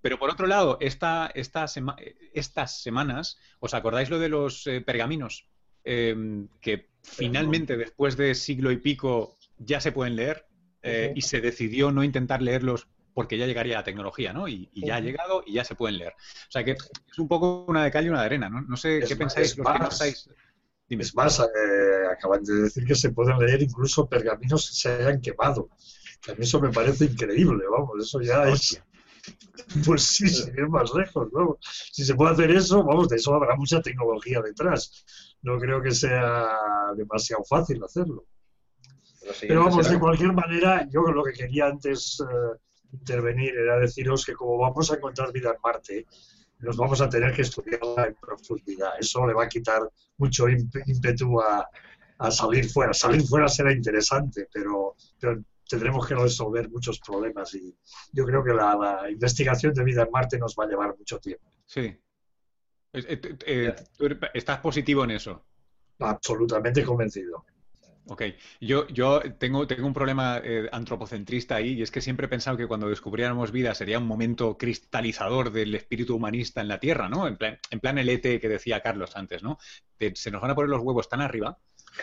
Pero por otro lado, esta, estas semanas, ¿os acordáis lo de los eh, pergaminos? Em, que finalmente, después de siglo y pico, ya se pueden leer eh, y se decidió no intentar leerlos porque ya llegaría la tecnología, ¿no? Y, ya ha llegado y ya se pueden leer. O sea que es un poco una de cal y una de arena, ¿no? No sé qué pensáis los que no estáis. Es más, eh, acaban de decir que se pueden leer incluso pergaminos que se hayan quemado. a mí eso me parece increíble, vamos, eso ya es... (laughs) Pues sí, sin ir más lejos, ¿no? Si se puede hacer eso, vamos, de eso habrá mucha tecnología detrás. No creo que sea demasiado fácil hacerlo. Pero vamos, de cualquier manera, yo lo que quería antes eh, intervenir era deciros que como vamos a encontrar vida en Marte, nos vamos a tener que estudiarla en profundidad. Eso le va a quitar mucho ímpetu a, salir fuera. Salir fuera será interesante, pero, tendremos que resolver muchos problemas y yo creo que la, investigación de vida en Marte nos va a llevar mucho tiempo. Sí. Eh, eh, ¿Estás positivo en eso? Absolutamente convencido. Ok, yo, yo tengo, tengo un problema eh, antropocentrista ahí y es que siempre he pensado que cuando descubriéramos vida sería un momento cristalizador del espíritu humanista en la Tierra, ¿no? En plan, en plan el ET que decía Carlos antes, ¿no? se nos van a poner los huevos tan arriba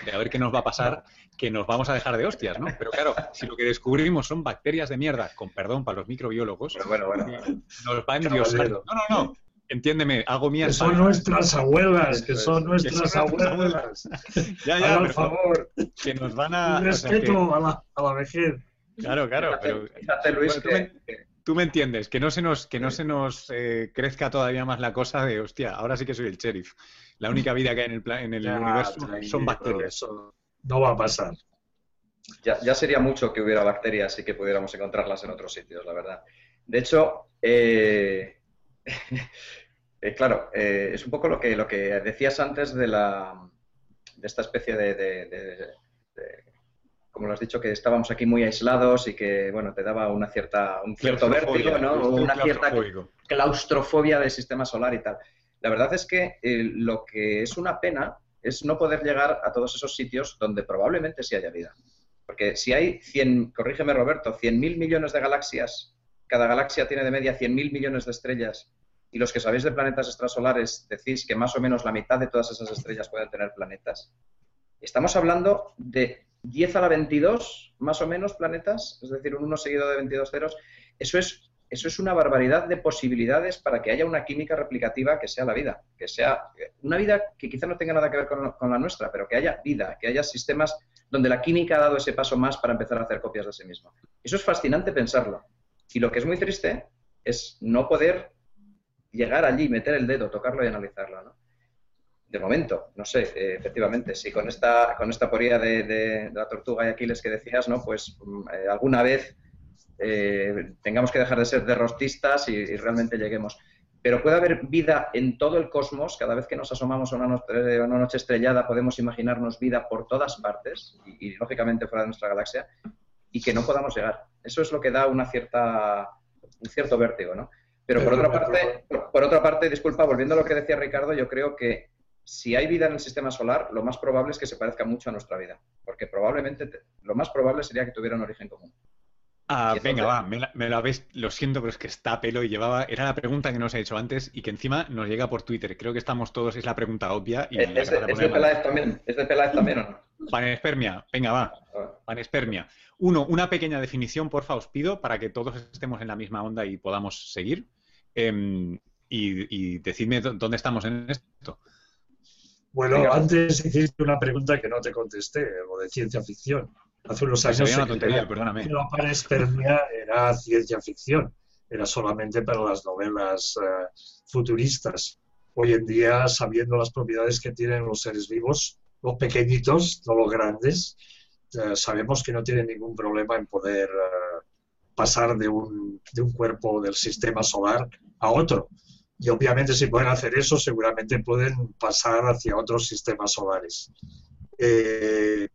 de a ver qué nos va a pasar que nos vamos a dejar de hostias, ¿no? Pero claro, si lo que descubrimos son bacterias de mierda, con perdón para los microbiólogos, bueno, bueno, nos va a endiosar. No, no, no entiéndeme, hago mierda. Que son nuestras abuelas, que son nuestras abuelas. (laughs) ya, ya, por favor. Que nos van a. respeto a, la, a la vejez. Claro, claro, pero. Luis, tú, me, entiendes, que no se nos, que no se nos eh, crezca todavía más la cosa de, hostia, ahora sí que soy el sheriff. La única vida que hay en el, en el universo son bacterias. Eso no va a pasar. Ya, ya, sería mucho que hubiera bacterias y que pudiéramos encontrarlas en otros sitios, la verdad. De hecho, eh, (laughs) Eh, claro, eh, es un poco lo que, lo que decías antes de, la, de esta especie de, como lo has dicho, que estábamos aquí muy aislados y que, bueno, te daba una cierta, un cierto vértigo, ¿no? Una cierta claustrofobia del sistema solar y tal. La verdad es que eh, lo que es una pena es no poder llegar a todos esos sitios donde probablemente sí haya vida. Porque si hay 100, corrígeme Roberto, 100.000 millones de galaxias, cada galaxia tiene de media 100.000 millones de estrellas, y los que sabéis de planetas extrasolares decís que más o menos la mitad de todas esas estrellas pueden tener planetas. Estamos hablando de 10 a la 22, más o menos, planetas, es decir, un 1 seguido de 22 ceros. Eso es, eso es una barbaridad de posibilidades para que haya una química replicativa que sea la vida, que sea una vida que quizá no tenga nada que ver con, la nuestra, pero que haya vida, que haya sistemas donde la química ha dado ese paso más para empezar a hacer copias de sí mismo. Eso es fascinante pensarlo. Y lo que es muy triste es no poder llegar allí, meter el dedo, tocarlo y analizarlo. De momento, no sé, eh, efectivamente, si con esta, con esta poría de, la tortuga y Aquiles que decías, ¿no? Pues mm, eh, alguna vez eh, tengamos que dejar de ser derrotistas y, realmente lleguemos. Pero puede haber vida en todo el cosmos, cada vez que nos asomamos a una, noche, estrellada podemos imaginarnos vida por todas partes y, y, lógicamente fuera de nuestra galaxia y que no podamos llegar. Eso es lo que da una cierta, un cierto vértigo, ¿no? Pero por otra parte, por otra parte, disculpa, volviendo a lo que decía Ricardo, yo creo que si hay vida en el sistema solar, lo más probable es que se parezca mucho a nuestra vida, porque probablemente lo más probable sería que tuviera un origen común. Ah, venga, va, me, la, ves, lo siento, pero es que está pelo y llevaba, era la pregunta que nos ha hecho antes y que encima nos llega por Twitter. Creo que estamos todos, es la pregunta obvia. Y ¿Es, de, Peláez también? ¿Es de Peláez también o no? Panespermia, venga, va. Panespermia. Uno, una pequeña definición, porfa, os pido, para que todos estemos en la misma onda y podamos seguir. Em, y, decidme dónde estamos en esto. Bueno, antes hiciste una pregunta que no te contesté, lo de ciencia ficción. Hace unos años. Una tontería, perdóname. La parespermia era ciencia ficción, era solamente para las novelas eh, futuristas. Hoy en día, sabiendo las propiedades que tienen los seres vivos, los pequeñitos, no los grandes, eh, sabemos que no tienen ningún problema en poder eh, pasar de un, de un cuerpo del sistema solar a otro. Y obviamente si pueden hacer eso, seguramente pueden pasar hacia otros sistemas solares. Eh,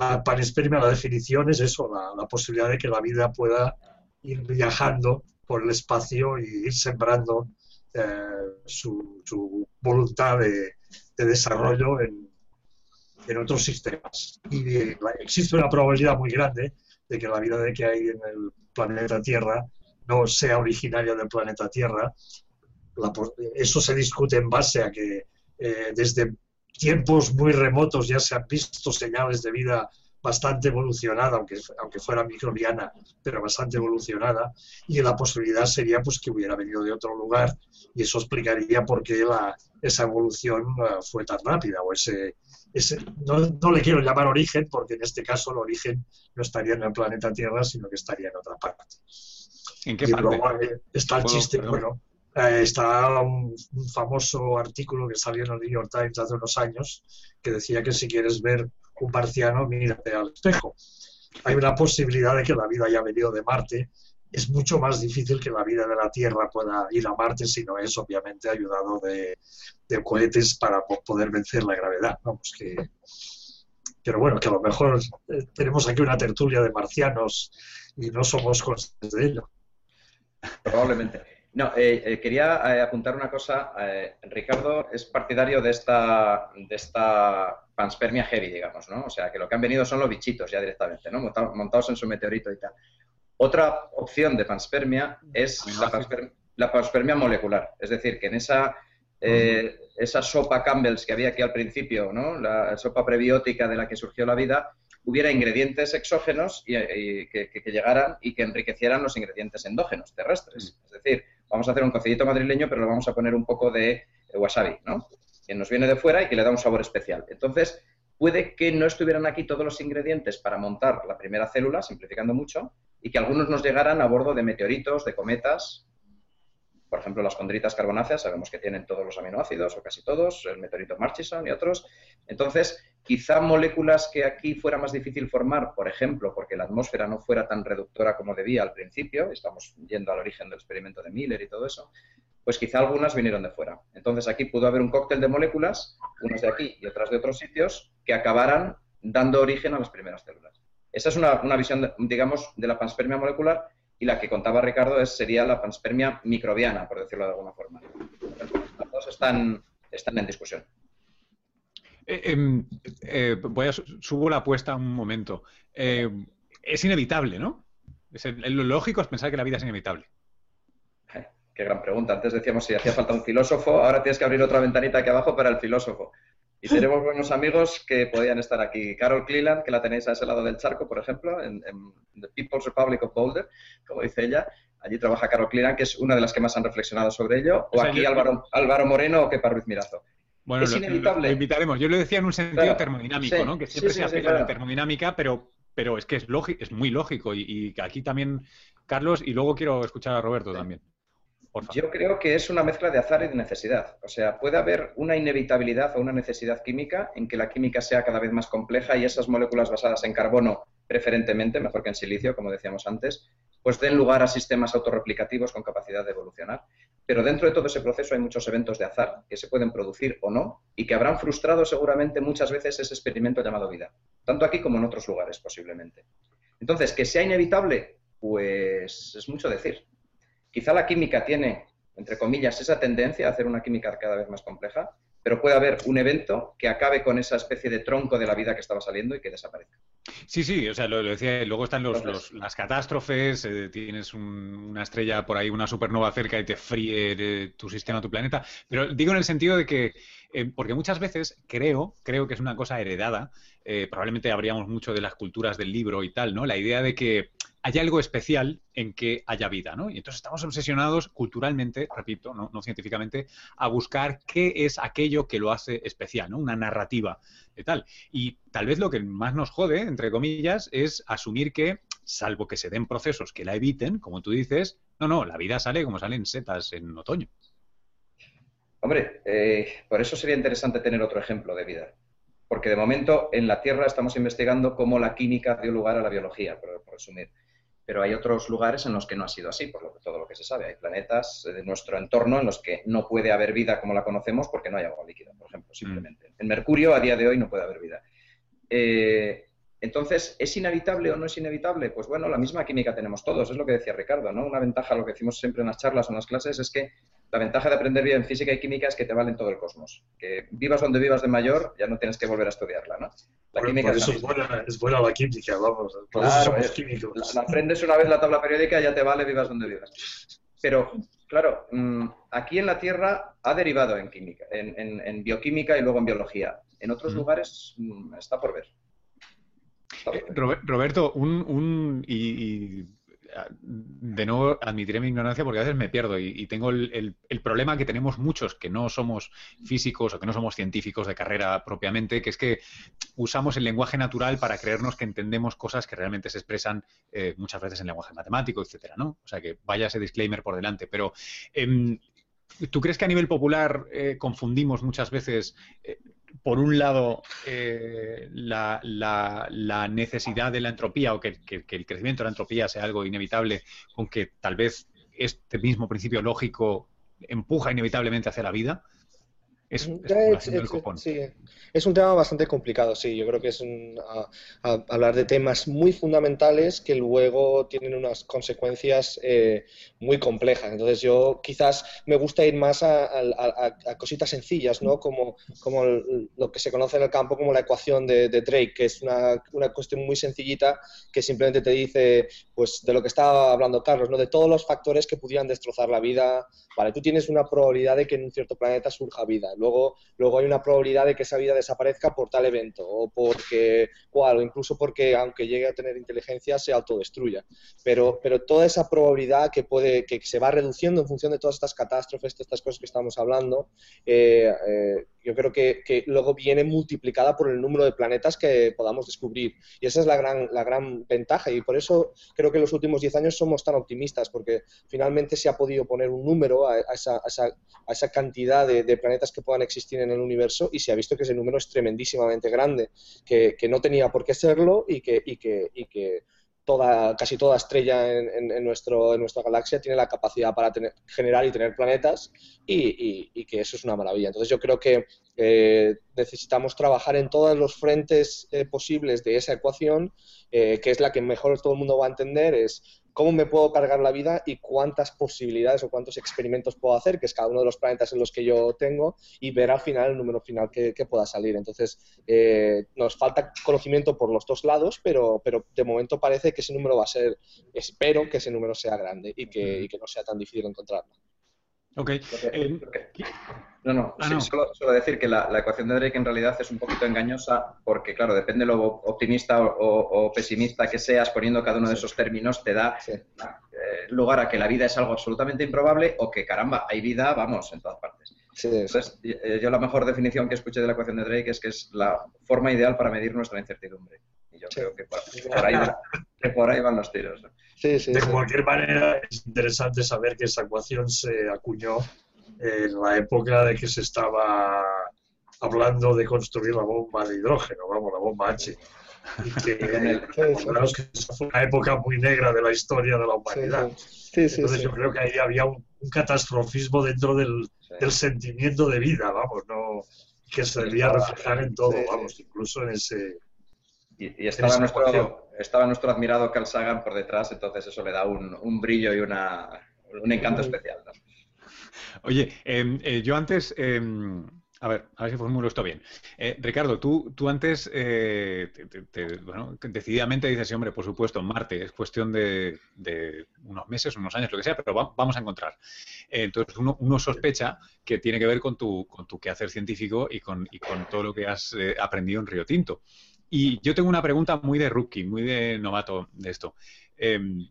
la panespermia, la definición es eso, la, posibilidad de que la vida pueda ir viajando por el espacio y ir sembrando eh, su, voluntad de, desarrollo en, otros sistemas. Y existe una probabilidad muy grande de que la vida de que hay en el planeta Tierra no sea originaria del planeta Tierra. eso se discute en base a que eh, desde tiempos muy remotos ya se han visto señales de vida bastante evolucionada, aunque, aunque fuera microbiana, pero bastante evolucionada, y la posibilidad sería pues que hubiera venido de otro lugar, y eso explicaría por qué la, esa evolución eh, fue tan rápida, o ese, ese no, no, le quiero llamar origen, porque en este caso el origen no estaría en el planeta Tierra, sino que estaría en otra parte. ¿En qué parte? Eh, está el chiste, bueno, eh, está un, famoso artículo que salió en el New York Times hace unos años que decía que si quieres ver un marciano, mírate al espejo. Hay una posibilidad de que la vida haya venido de Marte. Es mucho más difícil que la vida de la Tierra pueda ir a Marte si no es, obviamente, ayudado de, cohetes para poder vencer la gravedad. Vamos, que, pero bueno, que a lo mejor eh, tenemos aquí una tertulia de marcianos y no somos conscientes de ello. Probablemente. No, eh, eh, quería eh, apuntar una cosa. Ricardo es partidario de esta, de esta panspermia heavy, digamos, ¿no? O sea, que lo que han venido son los bichitos ya directamente, ¿no? Montados en su meteorito y tal. Otra opción de panspermia es la panspermia, molecular. Es decir, que en esa, esa sopa Campbell's que había aquí al principio, ¿no? La sopa prebiótica de la que surgió la vida, hubiera ingredientes exógenos y, que, llegaran y que enriquecieran los ingredientes endógenos, terrestres. Es decir, vamos a hacer un cocidito madrileño, pero le vamos a poner un poco de wasabi, ¿no? Que nos viene de fuera y que le da un sabor especial. Entonces, puede que no estuvieran aquí todos los ingredientes para montar la primera célula, simplificando mucho, y que algunos nos llegaran a bordo de meteoritos, de cometas, por ejemplo, las condritas carbonáceas sabemos que tienen todos los aminoácidos o casi todos, el meteorito Murchison y otros. Entonces, quizá moléculas que aquí fuera más difícil formar, por ejemplo, porque la atmósfera no fuera tan reductora como debía al principio, estamos yendo al origen del experimento de Miller y todo eso, pues quizá algunas vinieron de fuera. Entonces, aquí pudo haber un cóctel de moléculas, unas de aquí y otras de otros sitios, que acabaran dando origen a las primeras células. Esa es una, una visión, digamos, de la panspermia molecular y la que contaba Ricardo es, sería la panspermia microbiana, por decirlo de alguna forma. Las dos están, están en discusión. Eh, em, eh, voy a subo la apuesta un momento. Eh, es inevitable, ¿no? lo lógico es pensar que la vida es inevitable. Qué gran pregunta. Antes decíamos si hacía falta un filósofo, ahora tienes que abrir otra ventanita aquí abajo para el filósofo. Y tenemos buenos amigos que podían estar aquí. Carol Cleland, que la tenéis a ese lado del charco, por ejemplo, en, The People's Republic of Boulder, como dice ella. Allí trabaja Carol Cleland, que es una de las que más han reflexionado sobre ello. O, aquí Álvaro, Álvaro Moreno o que Ruiz Mirazo. Bueno, es inevitable. Lo, invitaremos. Yo lo decía en un sentido termodinámico, ¿no? Que siempre se aplica la termodinámica, pero, pero es que es, es muy lógico. Y, y, aquí también, Carlos, y luego quiero escuchar a Roberto también. Yo creo que es una mezcla de azar y de necesidad. O sea, puede haber una inevitabilidad o una necesidad química en que la química sea cada vez más compleja y esas moléculas basadas en carbono, preferentemente, mejor que en silicio, como decíamos antes, pues den lugar a sistemas autorreplicativos con capacidad de evolucionar. Pero dentro de todo ese proceso hay muchos eventos de azar que se pueden producir o no y que habrán frustrado seguramente muchas veces ese experimento llamado vida, tanto aquí como en otros lugares posiblemente. Entonces, que sea inevitable, pues es mucho decir. Quizá la química tiene, entre comillas, esa tendencia a hacer una química cada vez más compleja, pero puede haber un evento que acabe con esa especie de tronco de la vida que estaba saliendo y que desaparezca. Sí, sí, o sea, lo, decía, luego están los, las catástrofes, eh, tienes una estrella por ahí, una supernova cerca y te fríe eh, tu sistema, tu planeta, pero digo en el sentido de que, eh, porque muchas veces creo, creo que es una cosa heredada, probablemente habríamos mucho de las culturas del libro y tal, ¿no? La idea de que hay algo especial en que haya vida, ¿no? Y entonces estamos obsesionados culturalmente, repito, no, científicamente, a buscar qué es aquello que lo hace especial, ¿no? Una narrativa de tal. Y tal vez lo que más nos jode, entre comillas, es asumir que, salvo que se den procesos que la eviten, como tú dices, no, no, la vida sale como salen setas en otoño. Hombre, eh, por eso sería interesante tener otro ejemplo de vida. Porque de momento en la Tierra estamos investigando cómo la química dio lugar a la biología, por resumir pero hay otros lugares en los que no ha sido así, por lo que, todo lo que se sabe. Hay planetas de nuestro entorno en los que no puede haber vida como la conocemos porque no hay agua líquida, por ejemplo, mm. simplemente. En Mercurio a día de hoy no puede haber vida. Eh, entonces, ¿es inevitable o no es inevitable? Pues bueno, la misma química tenemos todos, es lo que decía Ricardo, ¿no? Una ventaja, lo que decimos siempre en las charlas o en las clases, es que la ventaja de aprender bien física y química es que te valen todo el cosmos. Que vivas donde vivas de mayor, ya no tienes que volver a estudiarla, ¿no? La química es, buena, es, buena, la química, vamos. Por eso somos químicos. La, aprendes una vez la tabla periódica, ya te vale vivas donde vivas. Pero, claro, mm, aquí en la Tierra ha derivado en química, en, bioquímica y luego en biología. En otros lugares mm, está por ver. Eh, Roberto, un, y de nuevo admitiré mi ignorancia porque a veces me pierdo y, tengo el, problema que tenemos muchos que no somos físicos o que no somos científicos de carrera propiamente, que es que usamos el lenguaje natural para creernos que entendemos cosas que realmente se expresan eh, muchas veces en lenguaje matemático, etcétera, ¿no? O sea que vaya ese disclaimer por delante. Pero em, ¿Tú crees que a nivel popular eh, confundimos muchas veces eh, por un lado, eh, la, necesidad de la entropía o que, el crecimiento de la entropía sea algo inevitable, con que tal vez este mismo principio lógico empuja inevitablemente hacia la vida. Es, un tema bastante complicado, sí. Yo creo que es hablar de temas muy fundamentales que luego tienen unas consecuencias eh, muy complejas. Entonces yo quizás me gusta ir más a, cositas sencillas, ¿no? Como, como lo que se conoce en el campo como la ecuación de, Drake, que es una, una, cuestión muy sencillita que simplemente te dice, pues, de lo que estaba hablando Carlos, ¿no? De todos los factores que pudieran destrozar la vida. Vale, tú tienes una probabilidad de que en un cierto planeta surja vida Luego, luego hay una probabilidad de que esa vida desaparezca por tal evento o porque, o incluso porque aunque llegue a tener inteligencia se autodestruya. Pero, pero toda esa probabilidad que puede, que se va reduciendo en función de todas estas catástrofes, estas cosas que estamos hablando, eh, eh, yo creo que, que, luego viene multiplicada por el número de planetas que podamos descubrir. Y esa es la gran, la gran ventaja. Y por eso creo que en los últimos 10 años somos tan optimistas, porque finalmente se ha podido poner un número a, esa, a esa, cantidad de, de planetas que puedan existir en el universo y se ha visto que ese número es tremendísimamente grande, que, no tenía por qué serlo que, y que, y que toda, casi toda estrella en, nuestro, en nuestra galaxia tiene la capacidad para tener, generar y tener planetas y, que eso es una maravilla. Entonces yo creo que eh, necesitamos trabajar en todos los frentes eh, posibles de esa ecuación, eh, que es la que mejor todo el mundo va a entender, es cómo me puedo cargar la vida y cuántas posibilidades o cuántos experimentos puedo hacer, que es cada uno de los planetas en los que yo tengo, y ver al final el número final que, pueda salir. Entonces, eh, nos falta conocimiento por los dos lados, pero, pero de momento parece que ese número va a ser, espero que ese número sea grande y que, y que no sea tan difícil encontrarlo. Ok. Eh, no, no, ah, Solo, decir que la, ecuación de Drake en realidad es un poquito engañosa porque, claro, depende lo optimista o, pesimista que seas poniendo cada uno de esos términos, te da eh, lugar a que la vida es algo absolutamente improbable o que, caramba, hay vida, vamos, en todas partes. Entonces, eh, yo la mejor definición que escuché de la ecuación de Drake es que es la forma ideal para medir nuestra incertidumbre. Y yo creo que por, ahí, van los tiros. De cualquier manera, es interesante saber que esa ecuación se acuñó en la época de que se estaba hablando de construir la bomba de hidrógeno, vamos, la bomba H. Y que, (laughs) que fue una época muy negra de la historia de la humanidad. Entonces yo creo que ahí había un, catastrofismo dentro del, del, sentimiento de vida, vamos, no que se debía reflejar en todo, vamos, incluso en ese, y, estaba, nuestro, estaba nuestro admirado Carl Sagan por detrás, entonces eso le da un, un brillo y una, un encanto especial. Oye, em, eh, yo antes, em, a ver, a ver si formulo esto bien. Eh, Ricardo, tú, tú antes, eh, bueno, decididamente dices, sí, hombre, por supuesto, Marte es cuestión de, unos meses, unos años, lo que sea, pero vamos a encontrar. entonces, uno, uno, sospecha que tiene que ver con tu, con tu quehacer científico y con, y con todo lo que has aprendido en Río Tinto. Y yo tengo una pregunta muy de rookie, muy de novato de esto. Em,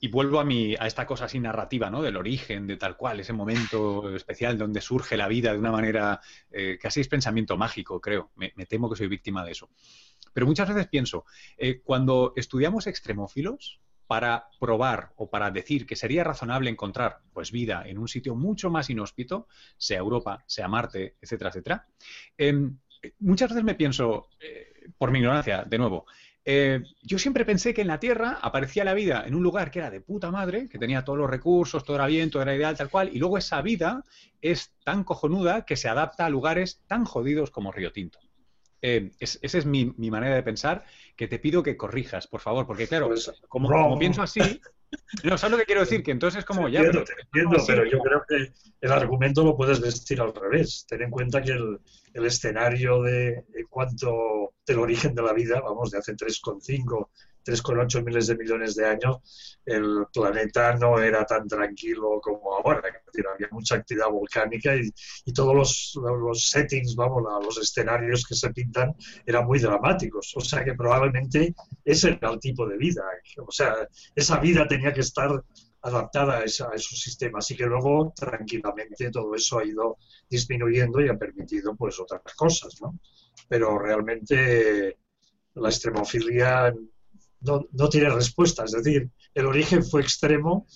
y vuelvo a, mi, a esta cosa así narrativa, ¿no? Del origen, de tal cual, ese momento especial donde surge la vida de una manera eh, casi es pensamiento mágico, creo. Me, temo que soy víctima de eso. Pero muchas veces pienso, eh, cuando estudiamos extremófilos, para probar o para decir que sería razonable encontrar pues vida en un sitio mucho más inhóspito, sea Europa, sea Marte, etcétera, etcétera, em, muchas veces me pienso, eh, por mi ignorancia, de nuevo, eh, yo siempre pensé que en la Tierra aparecía la vida en un lugar que era de puta madre, que tenía todos los recursos, todo era bien, todo era ideal, tal cual, y luego esa vida es tan cojonuda que se adapta a lugares tan jodidos como Río Tinto. Eh, esa es mi, manera de pensar, que te pido que corrijas, por favor, porque claro, pues, como, pienso así, No, ¿sabes lo que quiero decir? Que entonces es como ya... Entiendo, entiendo, pero yo creo que el argumento lo puedes vestir al revés. Ten en cuenta que el, el escenario de en cuanto del origen de la vida, vamos, de hace 3,5 3,8 miles de millones de años, el planeta no era tan tranquilo como ahora. había mucha actividad volcánica y, y todos los, los, settings, vamos, los escenarios que se pintan eran muy dramáticos. O sea que probablemente ese era el tipo de vida. O sea, esa vida tenía que estar adaptada a, esa, esos sistemas y que luego tranquilamente todo eso ha ido disminuyendo y ha permitido pues otras cosas, ¿no? Pero realmente la extremofilia no, tiene respuesta. Es decir, el origen fue extremo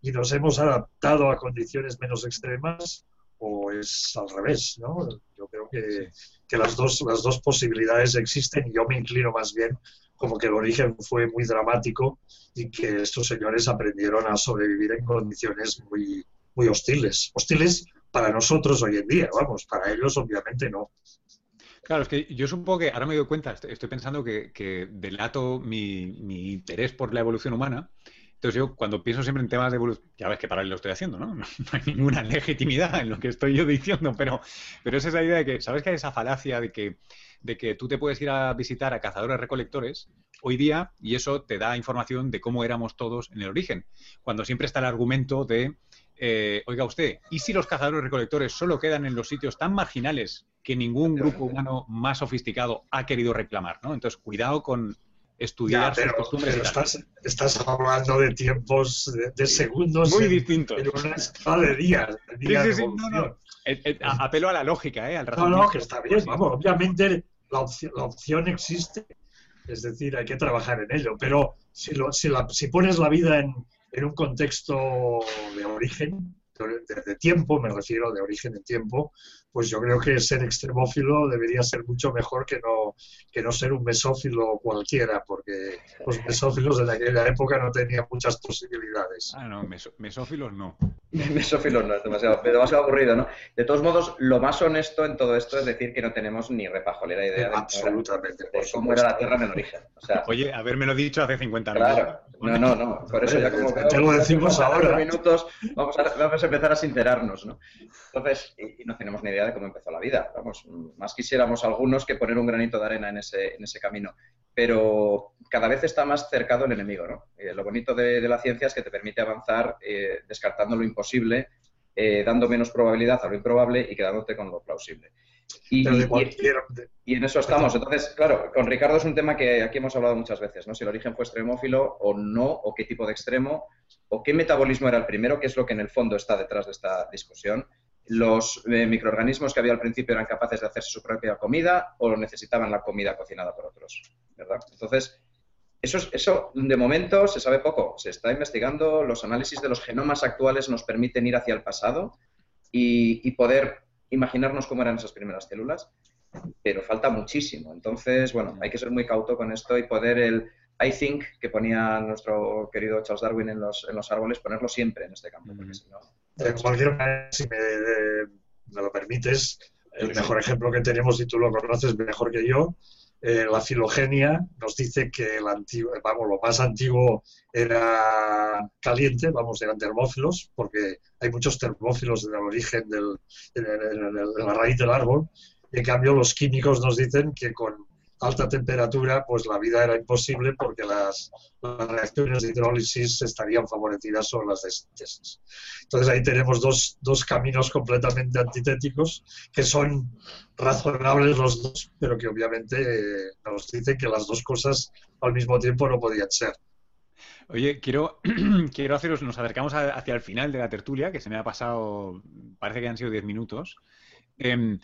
y nos hemos adaptado a condiciones menos extremas o es al revés, ¿no? Yo creo que, las, dos, las dos posibilidades existen y yo me inclino más bien como que el origen fue muy dramático y que estos señores aprendieron a sobrevivir en condiciones muy, muy hostiles. Hostiles para nosotros hoy en día, vamos, para ellos obviamente no. Claro, es que yo supongo que ahora me doy cuenta, estoy pensando que, delato mi, interés por la evolución humana. Entonces yo cuando pienso siempre en temas de evolución, ya ves que para él lo estoy haciendo, ¿no? (laughs) ¿no? hay ninguna legitimidad en lo que estoy yo diciendo, pero, pero es esa idea de que, ¿sabes que hay esa falacia de que, de que tú te puedes ir a visitar a cazadores recolectores hoy día y eso te da información de cómo éramos todos en el origen? Cuando siempre está el argumento de, eh, oiga usted, ¿y si los cazadores recolectores solo quedan en los sitios tan marginales que ningún grupo humano más sofisticado ha querido reclamar, ¿no? Entonces, cuidado con estudiar sus costumbres. estás, hablando de tiempos, de, segundos. Muy distintos. En una escala de días. sí, sí, sí, no, no. Apelo a la lógica, ¿eh? Al no, no, que está bien, vamos. Obviamente la opción, la opción, existe. Es decir, hay que trabajar en ello. Pero si, lo, si, la, si pones la vida en, en un contexto de origen, de, tiempo, me refiero de origen de tiempo, pues yo creo que ser extremófilo debería ser mucho mejor que no, que no ser un mesófilo cualquiera, porque los mesófilos de aquella época no tenían muchas posibilidades. Ah, no, mesófilos no. (laughs) mesófilos no, es demasiado, demasiado aburrido, ¿no? De todos modos, lo más honesto en todo esto es decir que no tenemos ni repajolera idea de, Absolutamente, cómo era la Tierra en el origen. O sea, Oye, habérmelo dicho hace 50 años. Claro, no, no, no, por eso ya como Te lo decimos (laughs) ahora. minutos vamos a, vamos a empezar a sincerarnos, ¿no? Entonces, y no tenemos ni idea de cómo empezó la vida. Vamos, más quisiéramos algunos que poner un granito de arena en ese, en ese camino. Pero cada vez está más cercado el enemigo, ¿no? Eh, lo bonito de, la ciencia es que te permite avanzar eh, descartando lo imposible, eh, dando menos probabilidad a lo improbable y quedándote con lo plausible. Y, y, en eso estamos. Entonces, claro, con Ricardo es un tema que aquí hemos hablado muchas veces, ¿no? Si el origen fue extremófilo o no, o qué tipo de extremo, o qué metabolismo era el primero, que es lo que en el fondo está detrás de esta discusión los eh, microorganismos que había al principio eran capaces de hacerse su propia comida o necesitaban la comida cocinada por otros, ¿verdad? Entonces, eso, eso de momento se sabe poco, se está investigando, los análisis de los genomas actuales nos permiten ir hacia el pasado y, poder imaginarnos cómo eran esas primeras células, pero falta muchísimo. Entonces, bueno, hay que ser muy cauto con esto y poder el I think que ponía nuestro querido Charles Darwin en los, en los árboles, ponerlo siempre en este campo, porque si no de cualquier manera, si me, lo permites, el mejor ejemplo que tenemos, y tú lo conoces mejor que yo, eh, la filogenia nos dice que el antiguo, vamos, lo más antiguo era caliente, vamos, eran termófilos, porque hay muchos termófilos en el origen del, de la raíz del árbol. en cambio, los químicos nos dicen que con alta temperatura, pues la vida era imposible porque las, reacciones de hidrólisis estarían favorecidas sobre las de síntesis. Entonces ahí tenemos dos, dos caminos completamente antitéticos que son razonables los dos, pero que obviamente eh, nos dicen que las dos cosas al mismo tiempo no podían ser. Oye, quiero, (clears throat) quiero haceros, nos acercamos hacia el final de la tertulia, que se me ha pasado, parece que han sido 10 minutos. Em,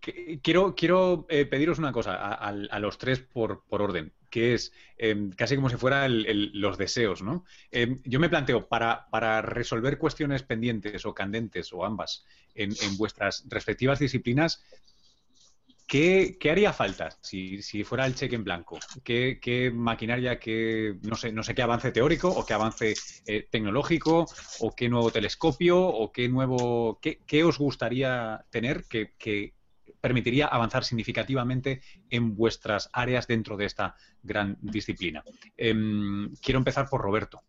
Quiero, quiero eh, pediros una cosa a, los tres por, orden, que es em, casi como si fueran los deseos, ¿no? Em, yo me planteo, para, para, resolver cuestiones pendientes o candentes o ambas en, vuestras respectivas disciplinas, ¿qué, haría falta si, fuera el cheque en blanco? ¿Qué, maquinaria, qué, no sé, no sé qué avance teórico o qué avance eh, tecnológico o qué nuevo telescopio o qué nuevo, qué, os gustaría tener que permitiría avanzar significativamente en vuestras áreas dentro de esta gran disciplina. Em, quiero empezar por Roberto.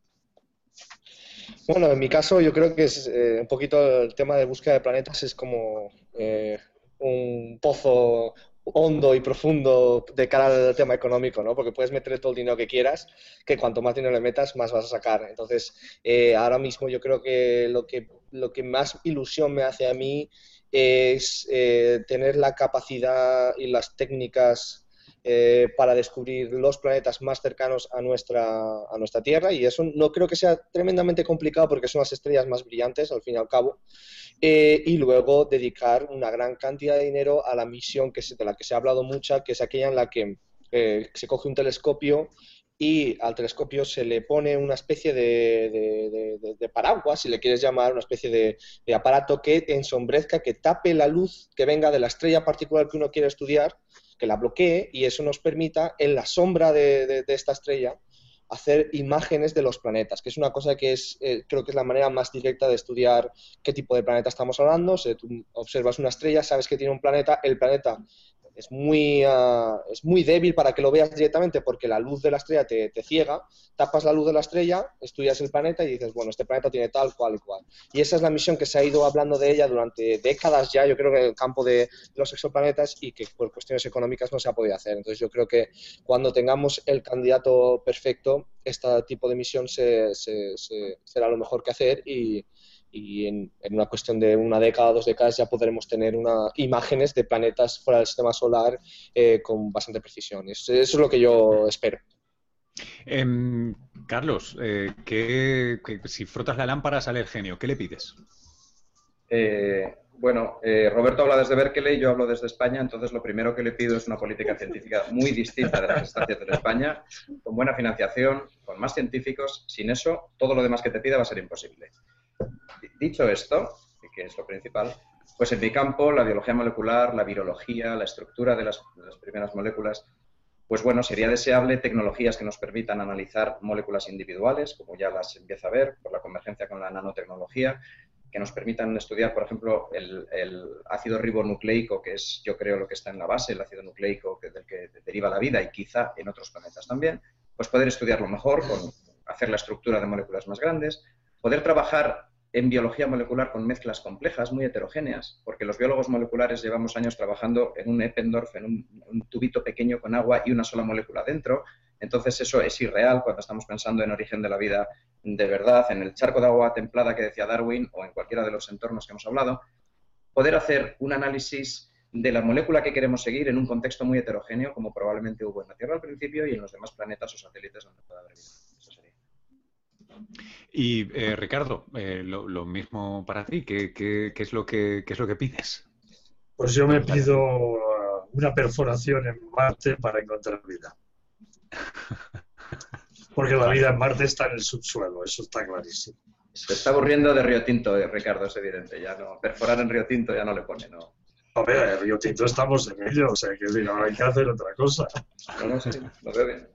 Bueno, en mi caso yo creo que es eh, un poquito el tema de búsqueda de planetas es como eh, un pozo hondo y profundo de cara al tema económico, ¿no? Porque puedes meter todo el dinero que quieras, que cuanto más dinero le metas, más vas a sacar. Entonces, eh, ahora mismo yo creo que lo, que lo que más ilusión me hace a mí es tener la capacidad y las técnicas eh, para descubrir los planetas más cercanos a nuestra, a nuestra Tierra. Y eso no creo que sea tremendamente complicado porque son las estrellas más brillantes al fin y al cabo. Eh, y luego dedicar una gran cantidad de dinero a la misión que de la que se ha hablado mucho que es aquella en la que eh, se coge un telescopio y al telescopio se le pone una especie de, paraguas, si le quieres llamar, una especie de, aparato que ensombrezca, que tape la luz que venga de la estrella particular que uno quiere estudiar que la bloquee y eso nos permita en la sombra de, esta estrella hacer imágenes de los planetas, que es una cosa que es, eh, creo que es la manera más directa de estudiar qué tipo de planeta estamos hablando. Si observas una estrella, sabes que tiene un planeta, el planeta es muy, ah, es muy débil para que lo veas directamente porque la luz de la estrella te, ciega, tapas la luz de la estrella, estudias el planeta y dices, bueno, este planeta tiene tal, cual y cual. Y esa es la misión que se ha ido hablando de ella durante décadas ya, yo creo que en el campo de los exoplanetas y que por cuestiones económicas no se ha podido hacer. Entonces yo creo que cuando tengamos el candidato perfecto, este tipo de misión se, será lo mejor que hacer y, y en, una cuestión de una década, dos décadas ya podremos tener una, imágenes de planetas fuera del sistema solar eh, con bastante precisión. Eso, es lo que yo espero. Em, Carlos, eh, si frotas la lámpara sale el genio, ¿qué le pides? Eh, bueno, Roberto habla desde Berkeley, yo hablo desde España, entonces lo primero que le pido es una política científica muy distinta de las estancias de España, con buena financiación, con más científicos. Sin eso, todo lo demás que te pida va a ser imposible. Dicho esto, que es lo principal, pues en mi campo, la biología molecular, la virología, la estructura de las, primeras moléculas, pues bueno, sería deseable tecnologías que nos permitan analizar moléculas individuales, como ya las empieza a ver por la convergencia con la nanotecnología, que nos permitan estudiar, por ejemplo, el, ácido ribonucleico, que es, yo creo, lo que está en la base, el ácido nucleico del que deriva la vida y quizá en otros planetas también, pues poder estudiarlo mejor, con hacer la estructura de moléculas más grandes, poder trabajar en biología molecular con mezclas complejas, muy heterogéneas, porque los biólogos moleculares llevamos años trabajando en un Eppendorf, en un, tubito pequeño con agua y una sola molécula dentro. Entonces eso es irreal cuando estamos pensando en origen de la vida de verdad, en el charco de agua templada que decía Darwin o en cualquiera de los entornos que hemos hablado. Poder hacer un análisis de la molécula que queremos seguir en un contexto muy heterogéneo, como probablemente hubo en la Tierra al principio y en los demás planetas o satélites donde pueda haber vida. Y eh, Ricardo, eh, lo, mismo para ti, ¿Qué, es lo que, es lo que pides? Pues yo me pido uh, una perforación en Marte para encontrar vida. (laughs) Porque la vida en Marte está en el subsuelo, eso está clarísimo. Se está aburriendo de Río Tinto, eh, Ricardo, es evidente. Ya no, perforar en Río Tinto ya no le pone, ¿no? A ver, en Río Tinto estamos en ello, o sea que no hay que hacer otra cosa. No, no, sí, lo veo bien.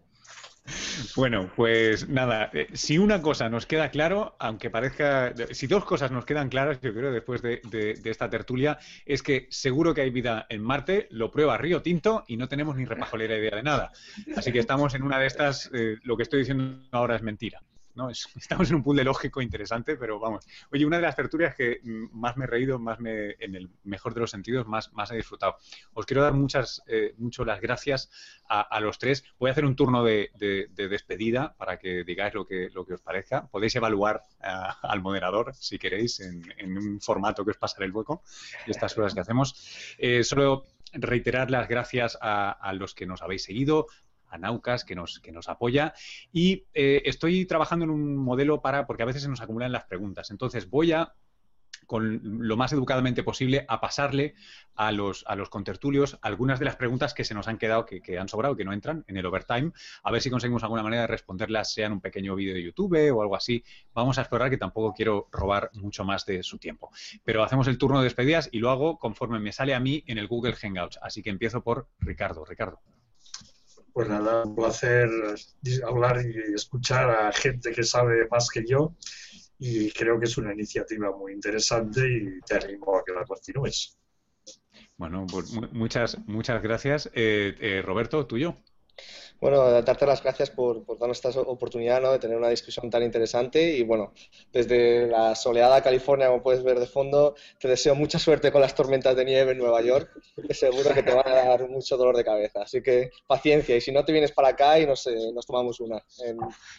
Bueno, pues nada, eh, si una cosa nos queda claro, aunque parezca, si dos cosas nos quedan claras, yo creo, después de, esta tertulia, es que seguro que hay vida en Marte, lo prueba Río Tinto y no tenemos ni repajolera idea de nada. Así que estamos en una de estas, eh, lo que estoy diciendo ahora es mentira. (laughs) estamos en un pool de lógico interesante, pero vamos. Oye, una de las tertulias que más me he reído, más me, en el mejor de los sentidos, más, más he disfrutado. Os quiero dar muchas, eh, las gracias a, los tres. Voy a hacer un turno de, despedida para que digáis lo que, lo que os parezca. Podéis evaluar al moderador, si queréis, en, un formato que os pasaré el hueco de estas cosas que hacemos. Eh, solo reiterar las gracias a, los que nos habéis seguido, Naucas, que nos, que nos apoya. Y eh, estoy trabajando en un modelo para, porque a veces se nos acumulan las preguntas. Entonces voy a con lo más educadamente posible a pasarle a los, a los contertulios algunas de las preguntas que se nos han quedado, que, han sobrado, que no entran en el overtime, a ver si conseguimos alguna manera de responderlas, sea en un pequeño vídeo de YouTube o algo así. Vamos a explorar que tampoco quiero robar mucho más de su tiempo. Pero hacemos el turno de despedidas y lo hago conforme me sale a mí en el Google Hangouts. Así que empiezo por Ricardo. Ricardo. Pues nada, un placer hablar y escuchar a gente que sabe más que yo y creo que es una iniciativa muy interesante y te animo a que la continúes. Bueno, pues muchas, muchas gracias. Eh, eh, Roberto, tuyo. Bueno, darte las gracias por, darnos esta oportunidad ¿no? de tener una discusión tan interesante y bueno, desde la soleada California, como puedes ver de fondo, te deseo mucha suerte con las tormentas de nieve en Nueva York, que seguro que te van a dar mucho dolor de cabeza. Así que paciencia y si no te vienes para acá y nos, nos tomamos una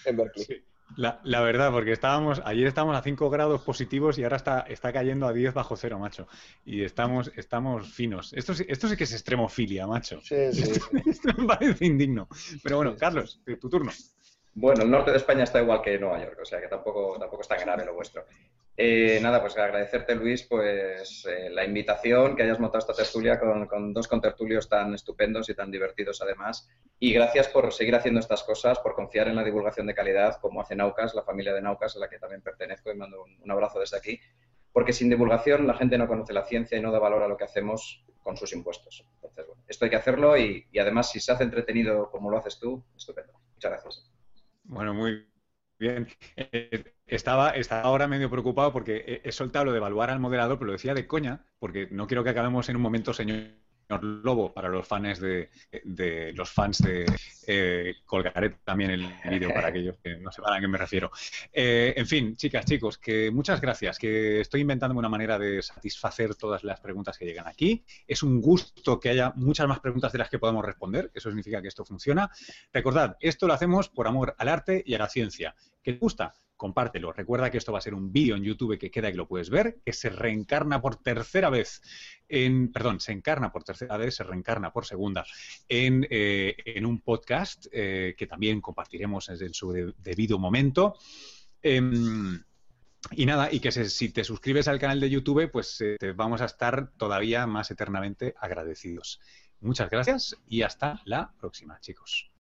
en Berkeley. La, la, verdad, porque estábamos, ayer estábamos a 5 grados positivos y ahora está, está cayendo a 10 bajo cero, macho. Y estamos, estamos finos. Esto, esto sí que es extremofilia, macho. Sí, sí. Esto, me parece indigno. Pero bueno, Carlos, tu turno. Bueno, el norte de España está igual que Nueva York, o sea que tampoco, tampoco es tan grave lo vuestro. Eh, nada, pues agradecerte, Luis, pues eh, la invitación, que hayas montado esta tertulia con, con, dos contertulios tan estupendos y tan divertidos además. Y gracias por seguir haciendo estas cosas, por confiar en la divulgación de calidad, como hace Naucas, la familia de Naucas, a la que también pertenezco y mando un, abrazo desde aquí. Porque sin divulgación la gente no conoce la ciencia y no da valor a lo que hacemos con sus impuestos. Entonces, bueno, esto hay que hacerlo y, además si se hace entretenido como lo haces tú, estupendo. Muchas gracias. Bueno, muy Bien, eh, estaba, estaba ahora medio preocupado porque he, soltado lo de evaluar al moderador, pero lo decía de coña, porque no quiero que acabemos en un momento, señor Lobo, para los fans de, los fans de eh, colgaré también el vídeo para aquellos que no sepan a qué me refiero. Eh, en fin, chicas, chicos, que muchas gracias, que estoy inventándome una manera de satisfacer todas las preguntas que llegan aquí. Es un gusto que haya muchas más preguntas de las que podamos responder, eso significa que esto funciona. Recordad, esto lo hacemos por amor al arte y a la ciencia. ¿Qué te gusta? Compártelo. Recuerda que esto va a ser un vídeo en YouTube que queda y lo puedes ver, que se reencarna por tercera vez en, perdón, se encarna por tercera vez, se reencarna por segunda en, eh, un podcast eh, que también compartiremos en su debido momento. Em, y nada, y que si te suscribes al canal de YouTube, pues eh, te vamos a estar todavía más eternamente agradecidos. Muchas gracias y hasta la próxima, chicos.